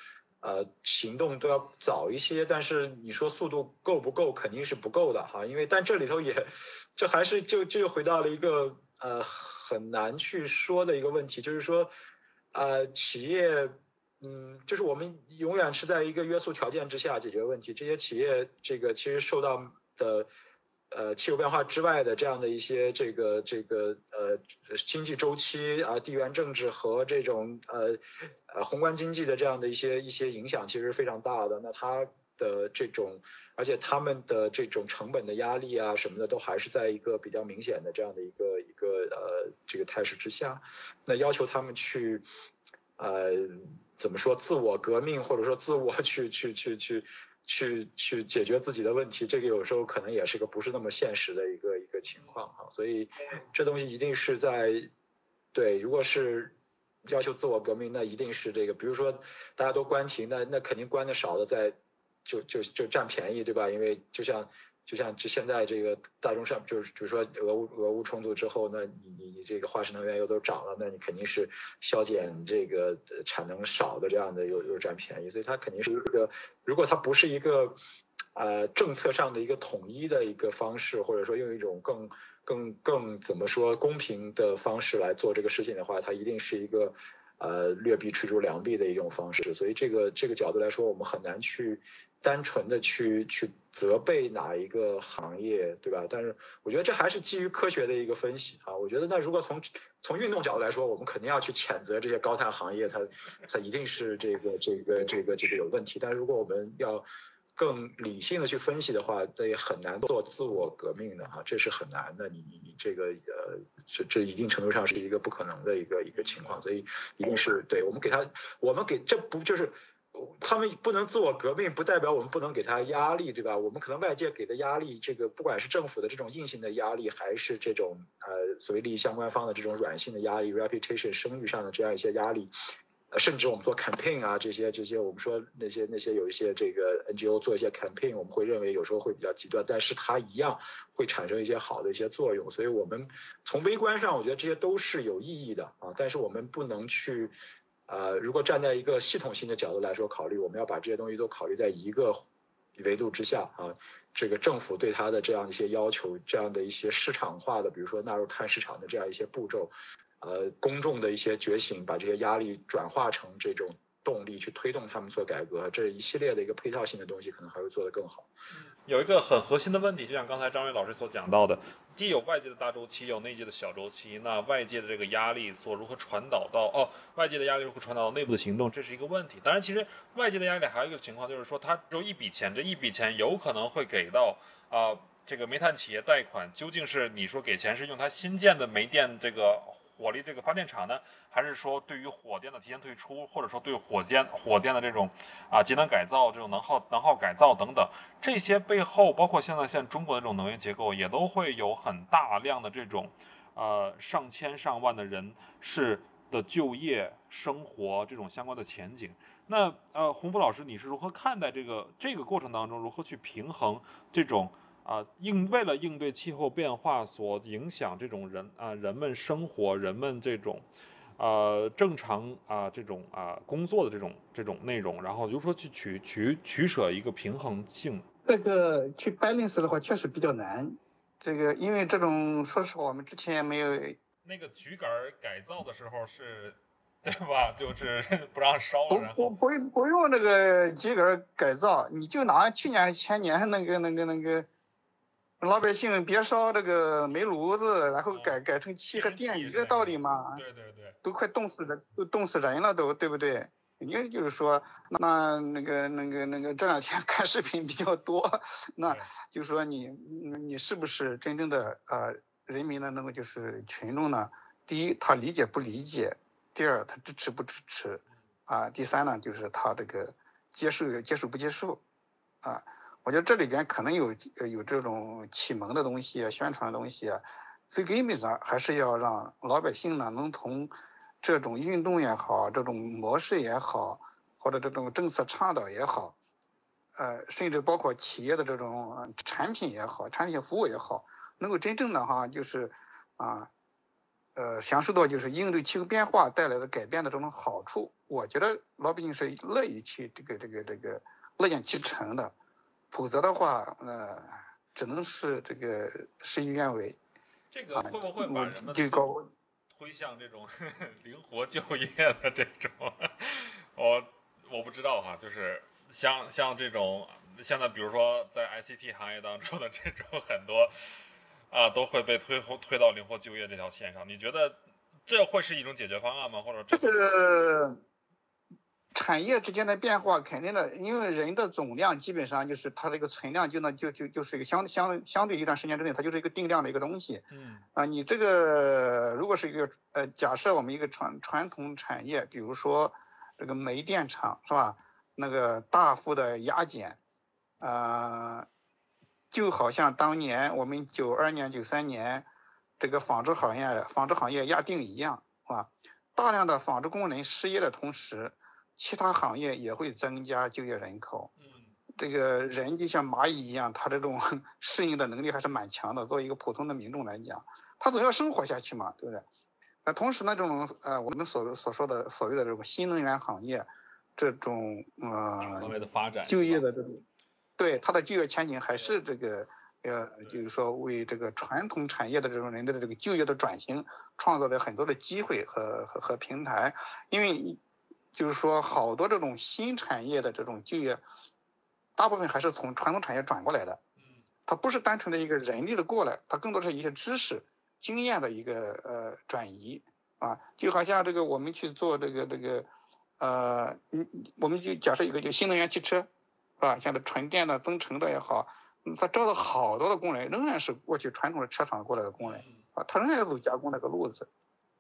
呃行动都要早一些，但是你说速度够不够，肯定是不够的哈。因为但这里头也，这还是就就回到了一个呃很难去说的一个问题，就是说呃企业嗯就是我们永远是在一个约束条件之下解决问题，这些企业这个其实受到的。呃，气候变化之外的这样的一些这个这个呃经济周期啊，地缘政治和这种呃呃宏观经济的这样的一些一些影响，其实非常大的。那它的这种，而且他们的这种成本的压力啊什么的，都还是在一个比较明显的这样的一个一个呃这个态势之下。那要求他们去呃怎么说自我革命，或者说自我去去去去。去去解决自己的问题，这个有时候可能也是个不是那么现实的一个一个情况哈，所以这东西一定是在对，如果是要求自我革命，那一定是这个，比如说大家都关停，那那肯定关的少的在就就就占便宜，对吧？因为就像。就像这现在这个大众上就是就是说俄乌俄乌冲突之后，那你你你这个化石能源又都涨了，那你肯定是削减这个产能少的这样的又又占便宜，所以它肯定是一个，如果它不是一个呃政策上的一个统一的一个方式，或者说用一种更更更怎么说公平的方式来做这个事情的话，它一定是一个呃劣币驱逐良币的一种方式，所以这个这个角度来说，我们很难去。单纯的去去责备哪一个行业，对吧？但是我觉得这还是基于科学的一个分析啊。我觉得那如果从从运动角度来说，我们肯定要去谴责这些高碳行业，它它一定是这个这个这个这个有问题。但是如果我们要更理性的去分析的话，那也很难做自我革命的哈，这是很难的。你你你这个呃，这这一定程度上是一个不可能的一个一个情况，所以一定是对我们给他，我们给这不就是。他们不能自我革命，不代表我们不能给他压力，对吧？我们可能外界给的压力，这个不管是政府的这种硬性的压力，还是这种呃所谓利益相关方的这种软性的压力，reputation 声誉上的这样一些压力，甚至我们做 campaign 啊，这些这些，我们说那些那些有一些这个 NGO 做一些 campaign，我们会认为有时候会比较极端，但是它一样会产生一些好的一些作用。所以我们从微观上，我觉得这些都是有意义的啊，但是我们不能去。呃，如果站在一个系统性的角度来说考虑，我们要把这些东西都考虑在一个维度之下啊。这个政府对它的这样一些要求，这样的一些市场化的，比如说纳入碳市场的这样一些步骤，呃，公众的一些觉醒，把这些压力转化成这种。动力去推动他们做改革，这一系列的一个配套性的东西，可能还会做得更好。有一个很核心的问题，就像刚才张伟老师所讲到的，既有外界的大周期，有内界的小周期。那外界的这个压力所如何传导到哦，外界的压力如何传导到内部的行动，这是一个问题。当然，其实外界的压力还有一个情况，就是说它只有一笔钱，这一笔钱有可能会给到啊这个煤炭企业贷款，究竟是你说给钱是用它新建的煤电这个。火力这个发电厂呢，还是说对于火电的提前退出，或者说对火箭火电的这种啊节能改造、这种能耗能耗改造等等，这些背后，包括现在像中国的这种能源结构，也都会有很大量的这种呃上千上万的人是的就业生活这种相关的前景。那呃，洪福老师，你是如何看待这个这个过程当中如何去平衡这种啊应为了应对气候变化所影响这种人啊人们生活人们这种呃正常啊这种啊工作的这种这种内容，然后如何去取取取舍一个平衡性？这个去 balance 的话确实比较难。这个因为这种说实话，我们之前没有那个菊杆改造的时候是。对吧？就是 不让烧了。不不不不用那个秸秆改造，你就拿去年前年那个那个那个老百姓别烧这个煤炉子，然后改改成气和电，一个道理嘛。对对对。都快冻死人，都冻死人了，都对不对？你就是说，那那个那个那个这两天看视频比较多，那就是说你你是不是真正的呃人民的那个就是群众呢？第一，他理解不理解？第二，他支持不支持，啊，第三呢，就是他这个接受接受不接受，啊，我觉得这里边可能有有这种启蒙的东西啊，宣传的东西啊，最根本上还是要让老百姓呢能从这种运动也好，这种模式也好，或者这种政策倡导也好，呃，甚至包括企业的这种产品也好，产品服务也好，能够真正的哈，就是啊。呃，享受到就是应对气候变化带来的改变的这种好处，我觉得老百姓是乐意去这个这个这个乐见其成的，否则的话，呃，只能是这个事与愿违。这个会不会把人们推向这种 灵活就业的这种？我我不知道哈，就是像像这种现在比如说在 ICT 行业当中的这种很多。啊，都会被推推到灵活就业这条线上。你觉得这会是一种解决方案吗？或者这是产业之间的变化，肯定的，因为人的总量基本上就是它这个存量就能就就就是一个相相相对一段时间之内，它就是一个定量的一个东西。嗯。啊，你这个如果是一个呃，假设我们一个传传统产业，比如说这个煤电厂是吧？那个大幅的压减，啊。就好像当年我们九二年、九三年这个纺织行业、纺织行业压定一样，是吧？大量的纺织工人失业的同时，其他行业也会增加就业人口。嗯，这个人就像蚂蚁一样，他这种 适应的能力还是蛮强的。作为一个普通的民众来讲，他总要生活下去嘛，对不对？那同时呢，这种呃，我们所所说的所谓的这种新能源行业，这种呃，就业的这种。对它的就业前景还是这个，呃，就是说为这个传统产业的这种人的这个就业的转型创造了很多的机会和和和平台，因为就是说好多这种新产业的这种就业，大部分还是从传统产业转过来的，它不是单纯的一个人力的过来，它更多是一些知识经验的一个呃转移啊，就好像这个我们去做这个这个，呃，嗯，我们就假设一个就新能源汽车。是吧？像这纯电的、增程的也好，它招了好多的工人，仍然是过去传统的车厂过来的工人啊，他仍然要走加工那个路子，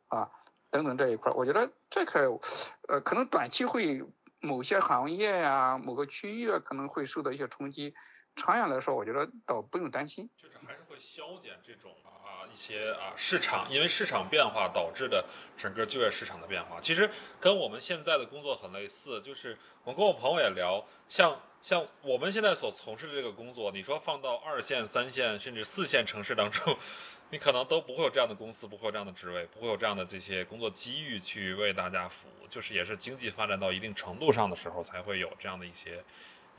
啊，等等这一块，我觉得这个，呃，可能短期会某些行业呀、某个区域啊，可能会受到一些冲击，长远来说，我觉得倒不用担心。就是还是会消减这种啊一些啊市场，因为市场变化导致的整个就业市场的变化，其实跟我们现在的工作很类似。就是我跟我朋友也聊，像。像我们现在所从事的这个工作，你说放到二线、三线甚至四线城市当中，你可能都不会有这样的公司，不会有这样的职位，不会有这样的这些工作机遇去为大家服务。就是也是经济发展到一定程度上的时候，才会有这样的一些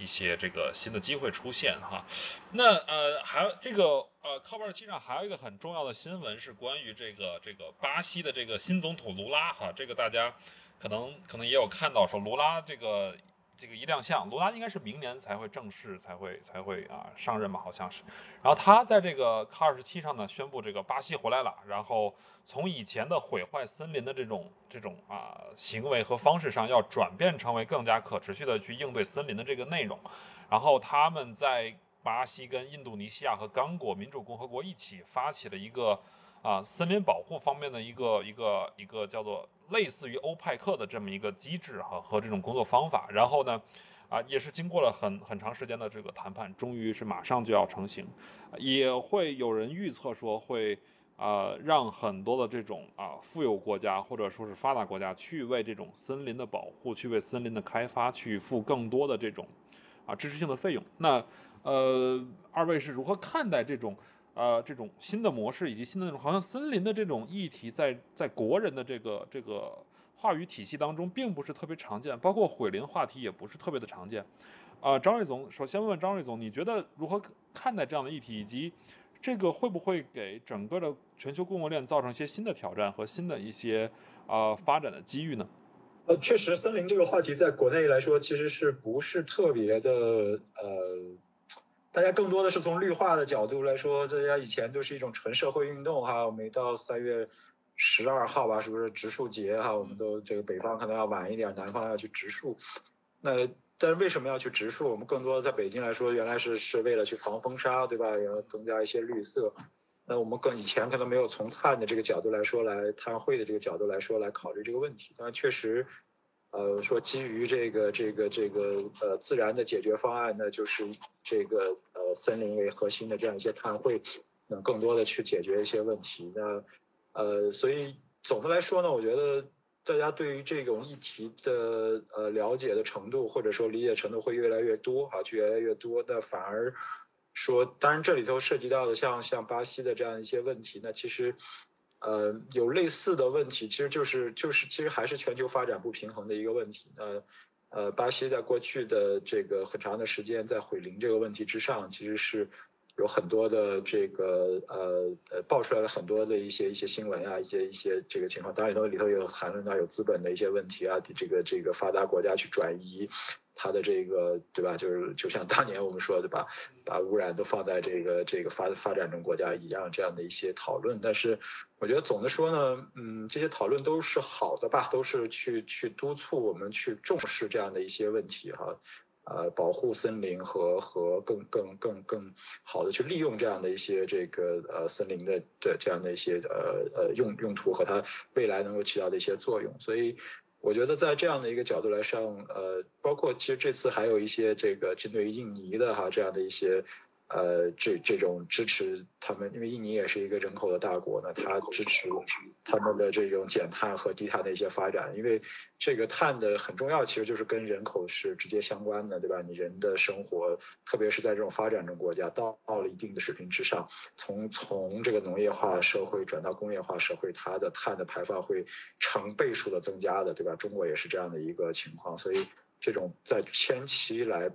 一些这个新的机会出现哈。那呃，还这个呃，靠边机上还有一个很重要的新闻是关于这个这个巴西的这个新总统卢拉哈，这个大家可能可能也有看到说卢拉这个。这个一亮相，罗拉应该是明年才会正式才会才会啊上任吧，好像是。然后他在这个卡二十七上呢，宣布这个巴西回来了，然后从以前的毁坏森林的这种这种啊行为和方式上，要转变成为更加可持续的去应对森林的这个内容。然后他们在巴西跟印度尼西亚和刚果民主共和国一起发起了一个。啊，森林保护方面的一个一个一个叫做类似于欧派克的这么一个机制哈和这种工作方法，然后呢，啊也是经过了很很长时间的这个谈判，终于是马上就要成型，也会有人预测说会呃，让很多的这种啊富有国家或者说是发达国家去为这种森林的保护、去为森林的开发去付更多的这种啊支持性的费用。那呃，二位是如何看待这种呃这种新的模式以及新的那种好像森林的这种议题在在国人的这个这个话语体系当中并不是特别常见，包括毁林话题也不是特别的常见。啊，张瑞总，首先问问张瑞总，你觉得如何看待这样的议题以及？这个会不会给整个的全球供应链造成一些新的挑战和新的一些呃发展的机遇呢？呃，确实，森林这个话题在国内来说，其实是不是特别的呃，大家更多的是从绿化的角度来说，大家以前都是一种纯社会运动哈。每到三月十二号吧，是不是植树节哈？我们都这个北方可能要晚一点，南方要去植树。那但是为什么要去植树？我们更多的在北京来说，原来是是为了去防风沙，对吧？然后增加一些绿色。那我们更以前可能没有从碳的这个角度来说，来碳汇的这个角度来说来考虑这个问题。但确实，呃，说基于这个这个这个呃自然的解决方案，呢就是这个呃森林为核心的这样一些碳汇，能更多的去解决一些问题。那呃，所以总的来说呢，我觉得。大家对于这种议题的呃了解的程度，或者说理解程度会越来越多啊，就越来越多。那反而说，当然这里头涉及到的像像巴西的这样一些问题，那其实呃有类似的问题，其实就是就是其实还是全球发展不平衡的一个问题。那呃，巴西在过去的这个很长的时间在毁林这个问题之上，其实是。有很多的这个呃呃爆出来了很多的一些一些新闻啊，一些一些这个情况，当然里头里头有谈论到有资本的一些问题啊，这个这个发达国家去转移它的这个对吧？就是就像当年我们说的把把污染都放在这个这个发发展中国家一样，这样的一些讨论。但是我觉得总的说呢，嗯，这些讨论都是好的吧，都是去去督促我们去重视这样的一些问题哈。呃，保护森林和和更更更更好的去利用这样的一些这个呃森林的的这样的一些呃呃用用途和它未来能够起到的一些作用，所以我觉得在这样的一个角度来上，呃，包括其实这次还有一些这个针对于印尼的哈这样的一些。呃，这这种支持他们，因为印尼也是一个人口的大国，那他支持他们的这种减碳和低碳的一些发展，因为这个碳的很重要，其实就是跟人口是直接相关的，对吧？你人的生活，特别是在这种发展中国家，到到了一定的水平之上，从从这个农业化社会转到工业化社会，它的碳的排放会成倍数的增加的，对吧？中国也是这样的一个情况，所以这种在前期来。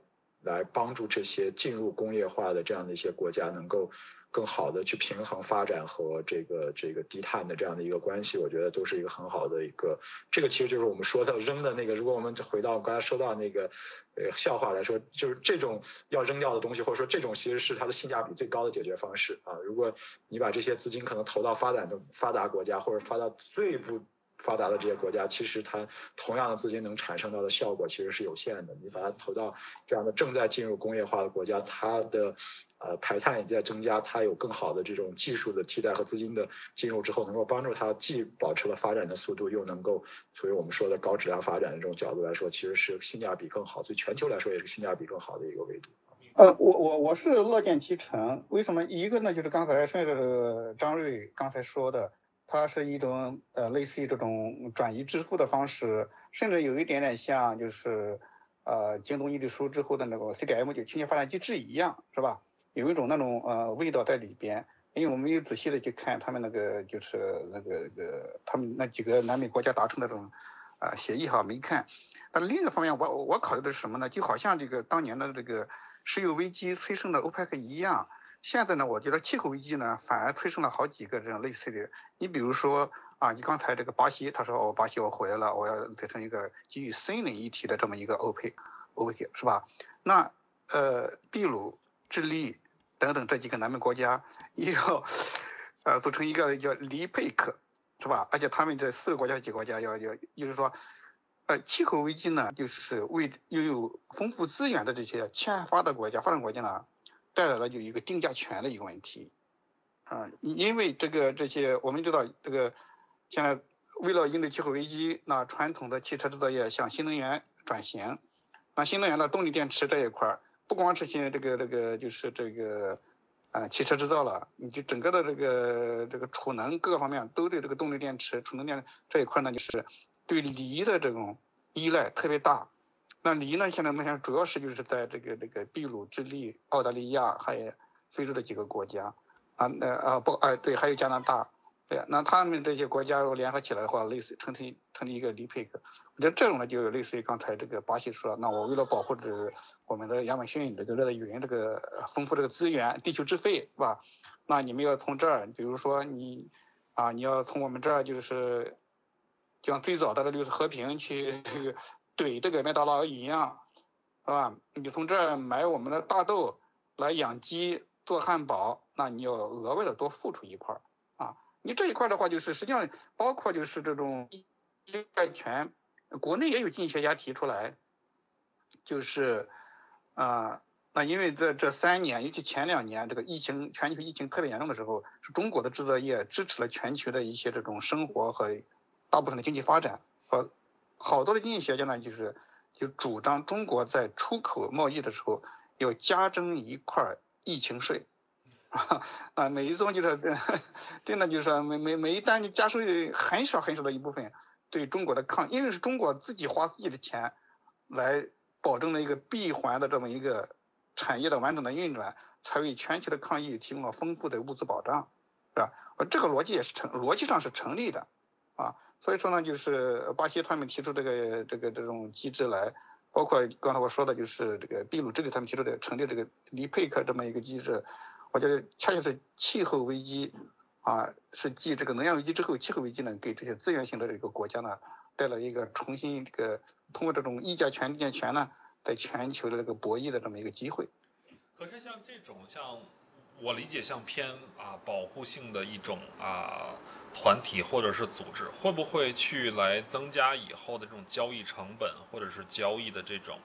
来帮助这些进入工业化的这样的一些国家，能够更好的去平衡发展和这个这个低碳的这样的一个关系，我觉得都是一个很好的一个。这个其实就是我们说的扔的那个。如果我们回到刚才说到那个呃笑话来说，就是这种要扔掉的东西，或者说这种其实是它的性价比最高的解决方式啊。如果你把这些资金可能投到发展的发达国家，或者发到最不。发达的这些国家，其实它同样的资金能产生到的效果其实是有限的。你把它投到这样的正在进入工业化的国家，它的呃排碳也在增加，它有更好的这种技术的替代和资金的进入之后，能够帮助它既保持了发展的速度，又能够所以我们说的高质量发展的这种角度来说，其实是性价比更好，对全球来说也是性价比更好的一个维度。呃，我我我是乐见其成。为什么？一个呢，就是刚才顺着张瑞刚才说的。它是一种呃，类似于这种转移支付的方式，甚至有一点点像就是呃，京东一律输之后的那个 CDM 就青年发展机制一样，是吧？有一种那种呃味道在里边。因为我们有仔细的去看他们那个就是那个那个他们那几个南美国家达成的这种啊协议哈，没看。但另一个方面，我我考虑的是什么呢？就好像这个当年的这个石油危机催生的欧佩克一样。现在呢，我觉得气候危机呢，反而催生了好几个这种类似的。你比如说啊，你刚才这个巴西，他说哦，巴西我回来了，我要变成一个基于森林一体的这么一个欧佩欧佩克是吧？那呃，秘鲁、智利等等这几个南美国家也要呃组成一个叫黎佩克是吧？而且他们这四个国家几个国家要要，就是说呃，气候危机呢，就是为拥有丰富资源的这些欠发达国家、发展国家呢。带来了就一个定价权的一个问题，啊，因为这个这些我们知道这个，现在为了应对气候危机，那传统的汽车制造业向新能源转型，那新能源的动力电池这一块，不光是现在这个这个就是这个，啊，汽车制造了，你就整个的这个这个储能各个方面都对这个动力电池、储能电这一块呢，就是对锂的这种依赖特别大。那锂呢，现在目前主要是就是在这个这个秘鲁、智利、澳大利亚还有非洲的几个国家，啊，那啊不，哎对，还有加拿大。对，那他们这些国家如果联合起来的话，类似成成成立一个锂配克，我觉得这种呢就有类似于刚才这个巴西说，那我为了保护这我们的亚马逊这个热带雨林这个丰富这个资源，地球之肺是吧？那你们要从这儿，比如说你啊，你要从我们这儿就是，就像最早的绿色和平去 怼这个麦当劳一样，是吧？你从这儿买我们的大豆来养鸡做汉堡，那你要额外的多付出一块儿啊。你这一块的话，就是实际上包括就是这种医药权，国内也有经济学家提出来，就是啊，那因为在这三年，尤其前两年这个疫情全球疫情特别严重的时候，是中国的制造业支持了全球的一些这种生活和大部分的经济发展。和好多的经济学家呢，就是就主张中国在出口贸易的时候要加征一块疫情税。啊，每一种就是，真的就是说，每每每一单你加收很少很少的一部分，对中国的抗，因为是中国自己花自己的钱，来保证了一个闭环的这么一个产业的完整的运转，才为全球的抗疫提供了丰富的物资保障，是吧？呃，这个逻辑也是成，逻辑上是成立的，啊，所以说呢，就是巴西他们提出这个这个这种机制来，包括刚才我说的就是这个秘鲁这里他们提出的成立这个李佩克这么一个机制。我觉得恰恰是气候危机，啊，是继这个能源危机之后，气候危机呢，给这些资源型的这个国家呢，带来一个重新这个通过这种议价权、地价权呢，在全球的这个博弈的这么一个机会。可是像这种像我理解像偏啊保护性的一种啊团体或者是组织，会不会去来增加以后的这种交易成本，或者是交易的这种，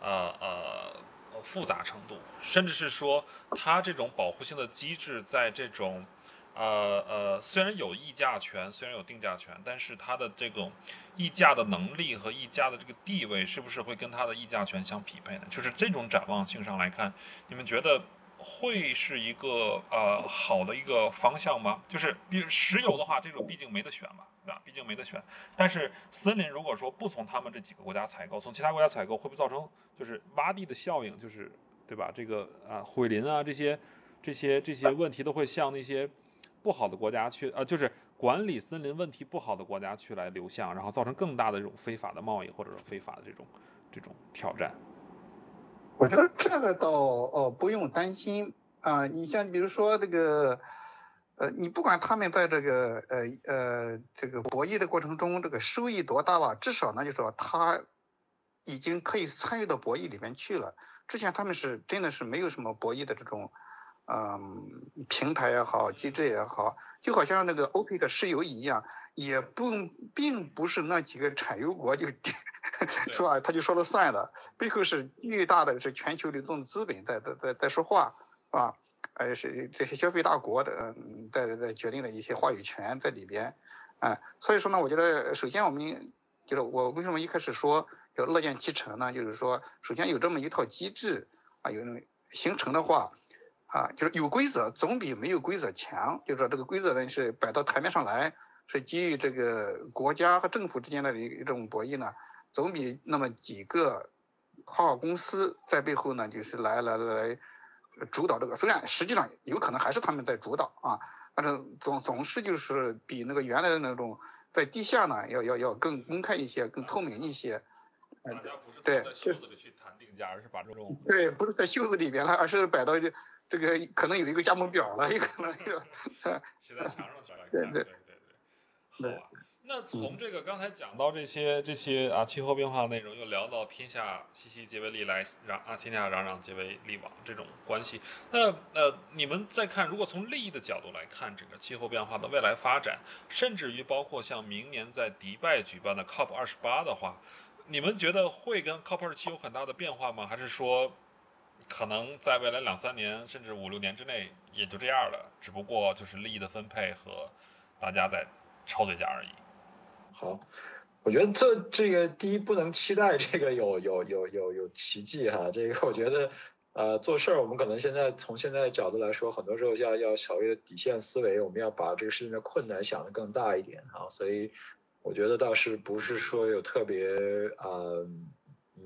呃呃。复杂程度，甚至是说，它这种保护性的机制，在这种，呃呃，虽然有议价权，虽然有定价权，但是它的这种议价的能力和议价的这个地位，是不是会跟它的议价权相匹配呢？就是这种展望性上来看，你们觉得？会是一个呃好的一个方向吗？就是比如石油的话，这种毕竟没得选嘛，对吧？毕竟没得选。但是森林如果说不从他们这几个国家采购，从其他国家采购，会不会造成就是洼地的效应？就是对吧？这个啊毁林啊这些这些这些问题都会向那些不好的国家去呃，就是管理森林问题不好的国家去来流向，然后造成更大的这种非法的贸易或者说非法的这种这种挑战。我觉得这个倒哦不用担心啊，你像比如说这个，呃，你不管他们在这个呃呃这个博弈的过程中这个收益多大吧，至少呢就说他已经可以参与到博弈里面去了。之前他们是真的是没有什么博弈的这种，嗯，平台也好，机制也好，就好像那个欧佩克石油一样，也不并不是那几个产油国就。是吧？他就说了算了，背后是巨大的是全球流动资本在在在在说话，是吧？呃，是这些消费大国的嗯在在决定了一些话语权在里边，啊，所以说呢，我觉得首先我们就是我为什么一开始说要乐见其成呢？就是说，首先有这么一套机制啊，有形成的话，啊，就是有规则总比没有规则强。就是说这个规则呢是摆到台面上来，是基于这个国家和政府之间的一一种博弈呢。总比那么几个跨国公司在背后呢，就是来来来主导这个，虽然实际上有可能还是他们在主导啊，但是总总是就是比那个原来的那种在地下呢，要要要更公开一些，更透明一些。大家不是在袖子里去谈定价，而是把这种对，不是在袖子里边了，而是摆到这个可能有一个加盟表了，也可能有 写在墙上去了。对对对对，好啊。那从这个刚才讲到这些这些啊气候变化内容，又聊到天下熙熙皆为利来，攘啊天下攘攘皆为利往这种关系。那呃，你们再看，如果从利益的角度来看整个气候变化的未来发展，甚至于包括像明年在迪拜举办的 COP 二十八的话，你们觉得会跟 COP 二十七有很大的变化吗？还是说，可能在未来两三年甚至五六年之内也就这样了？只不过就是利益的分配和大家在抄嘴架而已。好，我觉得这这个第一不能期待这个有有有有有奇迹哈，这个我觉得呃，做事儿我们可能现在从现在的角度来说，很多时候要要考虑底线思维，我们要把这个事情的困难想得更大一点啊。所以我觉得倒是不是说有特别呃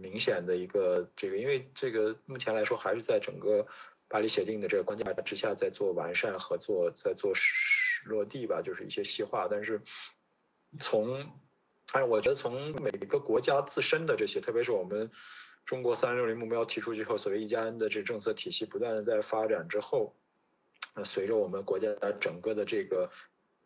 明显的一个这个，因为这个目前来说还是在整个巴黎协定的这个框架之下在做完善和做在做落地吧，就是一些细化。但是从哎，我觉得从每个国家自身的这些，特别是我们。中国三六零目标提出之后，所谓一加 N 的这政策体系不断的在发展之后，那随着我们国家整个的这个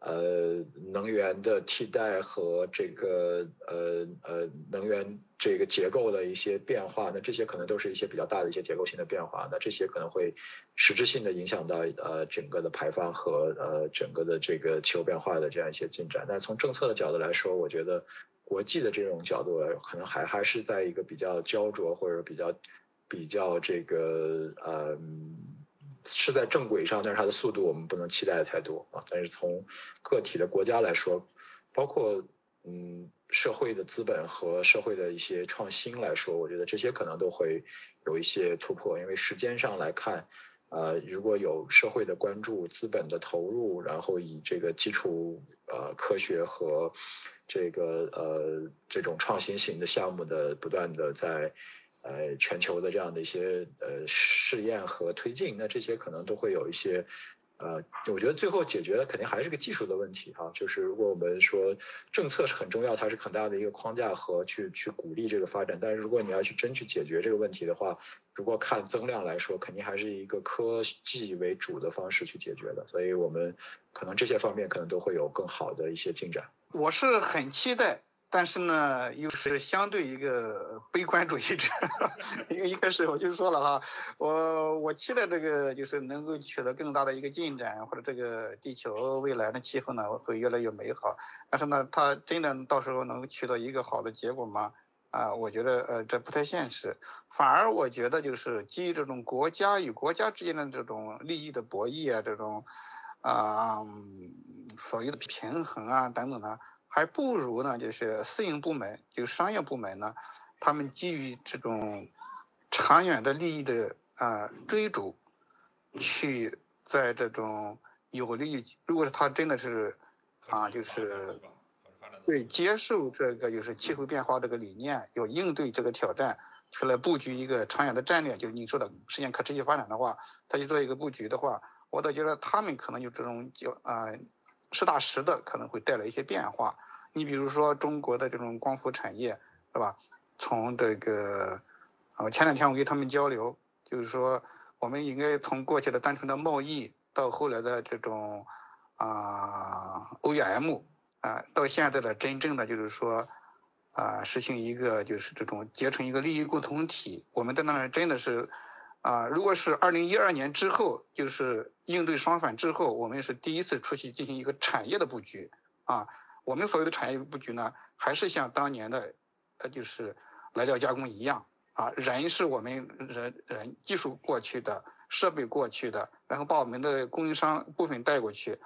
呃能源的替代和这个呃呃能源这个结构的一些变化，那这些可能都是一些比较大的一些结构性的变化，那这些可能会实质性的影响到呃整个的排放和呃整个的这个气候变化的这样一些进展。但从政策的角度来说，我觉得。国际的这种角度，可能还还是在一个比较焦灼或者比较比较这个呃是在正轨上，但是它的速度我们不能期待太多啊。但是从个体的国家来说，包括嗯社会的资本和社会的一些创新来说，我觉得这些可能都会有一些突破，因为时间上来看。呃，如果有社会的关注、资本的投入，然后以这个基础呃科学和这个呃这种创新型的项目的不断的在呃全球的这样的一些呃试验和推进，那这些可能都会有一些。呃，我觉得最后解决的肯定还是个技术的问题哈。就是如果我们说政策是很重要，它是很大的一个框架和去去鼓励这个发展。但是如果你要去真去解决这个问题的话，如果看增量来说，肯定还是一个科技为主的方式去解决的。所以我们可能这些方面可能都会有更好的一些进展。我是很期待。但是呢，又是相对一个悲观主义者，因为一开始我就说了哈，我我期待这个就是能够取得更大的一个进展，或者这个地球未来的气候呢会越来越美好。但是呢，它真的到时候能取得一个好的结果吗？啊，我觉得呃这不太现实。反而我觉得就是基于这种国家与国家之间的这种利益的博弈啊，这种啊所谓的平衡啊等等的。还不如呢，就是私营部门，就是商业部门呢，他们基于这种长远的利益的啊追逐，去在这种有利于，如果是他真的是啊，就是对接受这个就是气候变化这个理念，要应对这个挑战，去来布局一个长远的战略，就是你说的实现可持续发展的话，他去做一个布局的话，我倒觉得他们可能就这种叫啊实打实的可能会带来一些变化。你比如说中国的这种光伏产业，是吧？从这个，呃，前两天我跟他们交流，就是说，我们应该从过去的单纯的贸易，到后来的这种，啊，OEM，啊，到现在的真正的就是说，啊，实行一个就是这种结成一个利益共同体。我们在那儿真的是，啊，如果是二零一二年之后，就是应对双反之后，我们是第一次出去进行一个产业的布局，啊。我们所谓的产业布局呢，还是像当年的，呃，就是来料加工一样啊，人是我们人人技术过去的，设备过去的，然后把我们的供应商部分带过去，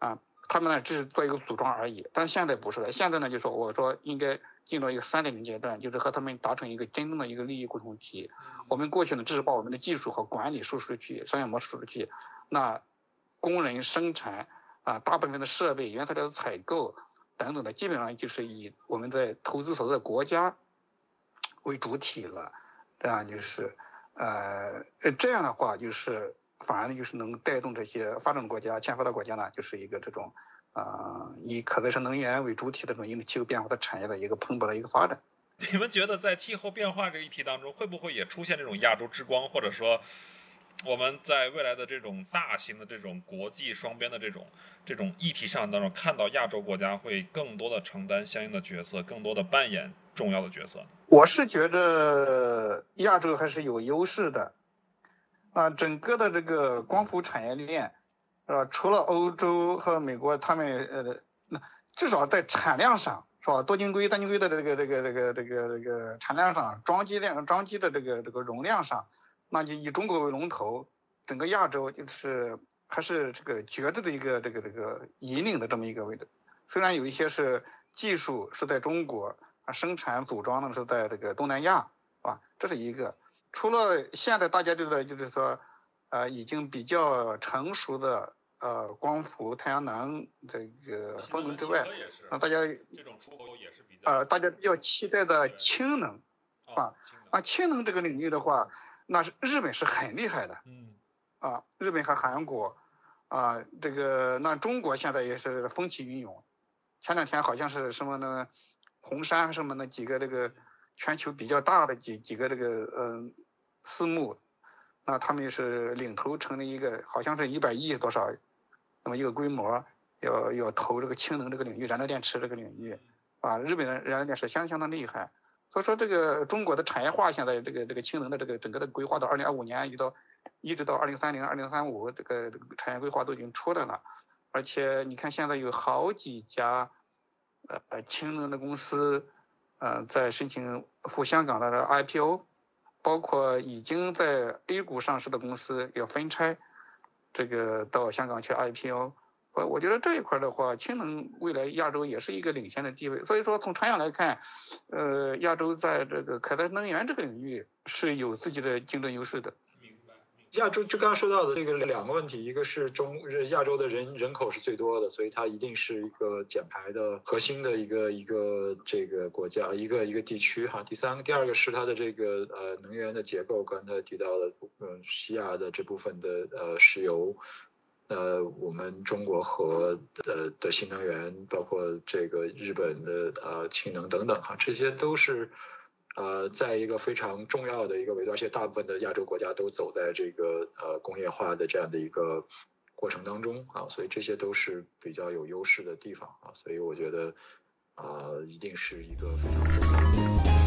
啊，他们呢只是做一个组装而已。但现在不是了，现在呢就说我说应该进入一个三点零阶段，就是和他们达成一个真正的一个利益共同体。我们过去呢只是把我们的技术和管理输出去，商业模式输出去，那工人生产啊，大部分的设备、原材料的采购。等等的，基本上就是以我们在投资所在的国家为主体了，这样就是，呃，这样的话就是反而呢就是能带动这些发展国家、欠发达国家呢，就是一个这种，啊，以可再生能源为主体的这种应对气候变化的产业的一个蓬勃的一个发展。你们觉得在气候变化这一题当中，会不会也出现这种亚洲之光，或者说？我们在未来的这种大型的这种国际双边的这种这种议题上当中，看到亚洲国家会更多的承担相应的角色，更多的扮演重要的角色。我是觉得亚洲还是有优势的，啊，整个的这个光伏产业链，是吧？除了欧洲和美国，他们呃，那至少在产量上，是吧？多晶硅、单晶硅的这个这个这个这个这个产量上，装机量、装机的这个这个容量上。那就以中国为龙头，整个亚洲就是还是这个绝对的一个这个这个引领的这么一个位置。虽然有一些是技术是在中国啊，生产组装呢是在这个东南亚，啊，这是一个。除了现在大家就在，就是说，呃，已经比较成熟的呃光伏、太阳能这个风能之外，那大家这种出口也是比较呃大家比较期待的氢能啊啊氢能这个领域的话，那是日本是很厉害的，嗯啊，日本和韩国啊，这个那中国现在也是风起云涌，前两天好像是什么呢？红杉什么那几个这个全球比较大的几几个这个嗯私募，那他们是领头成立一个，好像是一百亿多少，那么一个规模，要要投这个氢能这个领域，燃料电池这个领域，啊，日本的燃料电池相相当厉害，所以说这个中国的产业化现在这个这个氢能的这个整个的规划到二零二五年一直到一直到二零三零二零三五这个产业规划都已经出来了，而且你看现在有好几家。呃，氢能的公司，呃，在申请赴香港的 IPO，包括已经在 A 股上市的公司要分拆，这个到香港去 IPO。我我觉得这一块的话，氢能未来亚洲也是一个领先的地位。所以说，从长远来看，呃，亚洲在这个可再生能源这个领域是有自己的竞争优势的。明白亚洲就刚刚说到的这个两个问题，一个是中亚洲的人人口是最多的，所以它一定是一个减排的核心的一个一个这个国家一个一个地区哈。第三个，第二个是它的这个呃能源的结构，刚才提到的，嗯，西亚的这部分的呃石油，呃，我们中国和呃的新能源，包括这个日本的呃氢能等等哈，这些都是。呃，在一个非常重要的一个维度，而且大部分的亚洲国家都走在这个呃工业化的这样的一个过程当中啊，所以这些都是比较有优势的地方啊，所以我觉得啊，一定是一个非常重要的。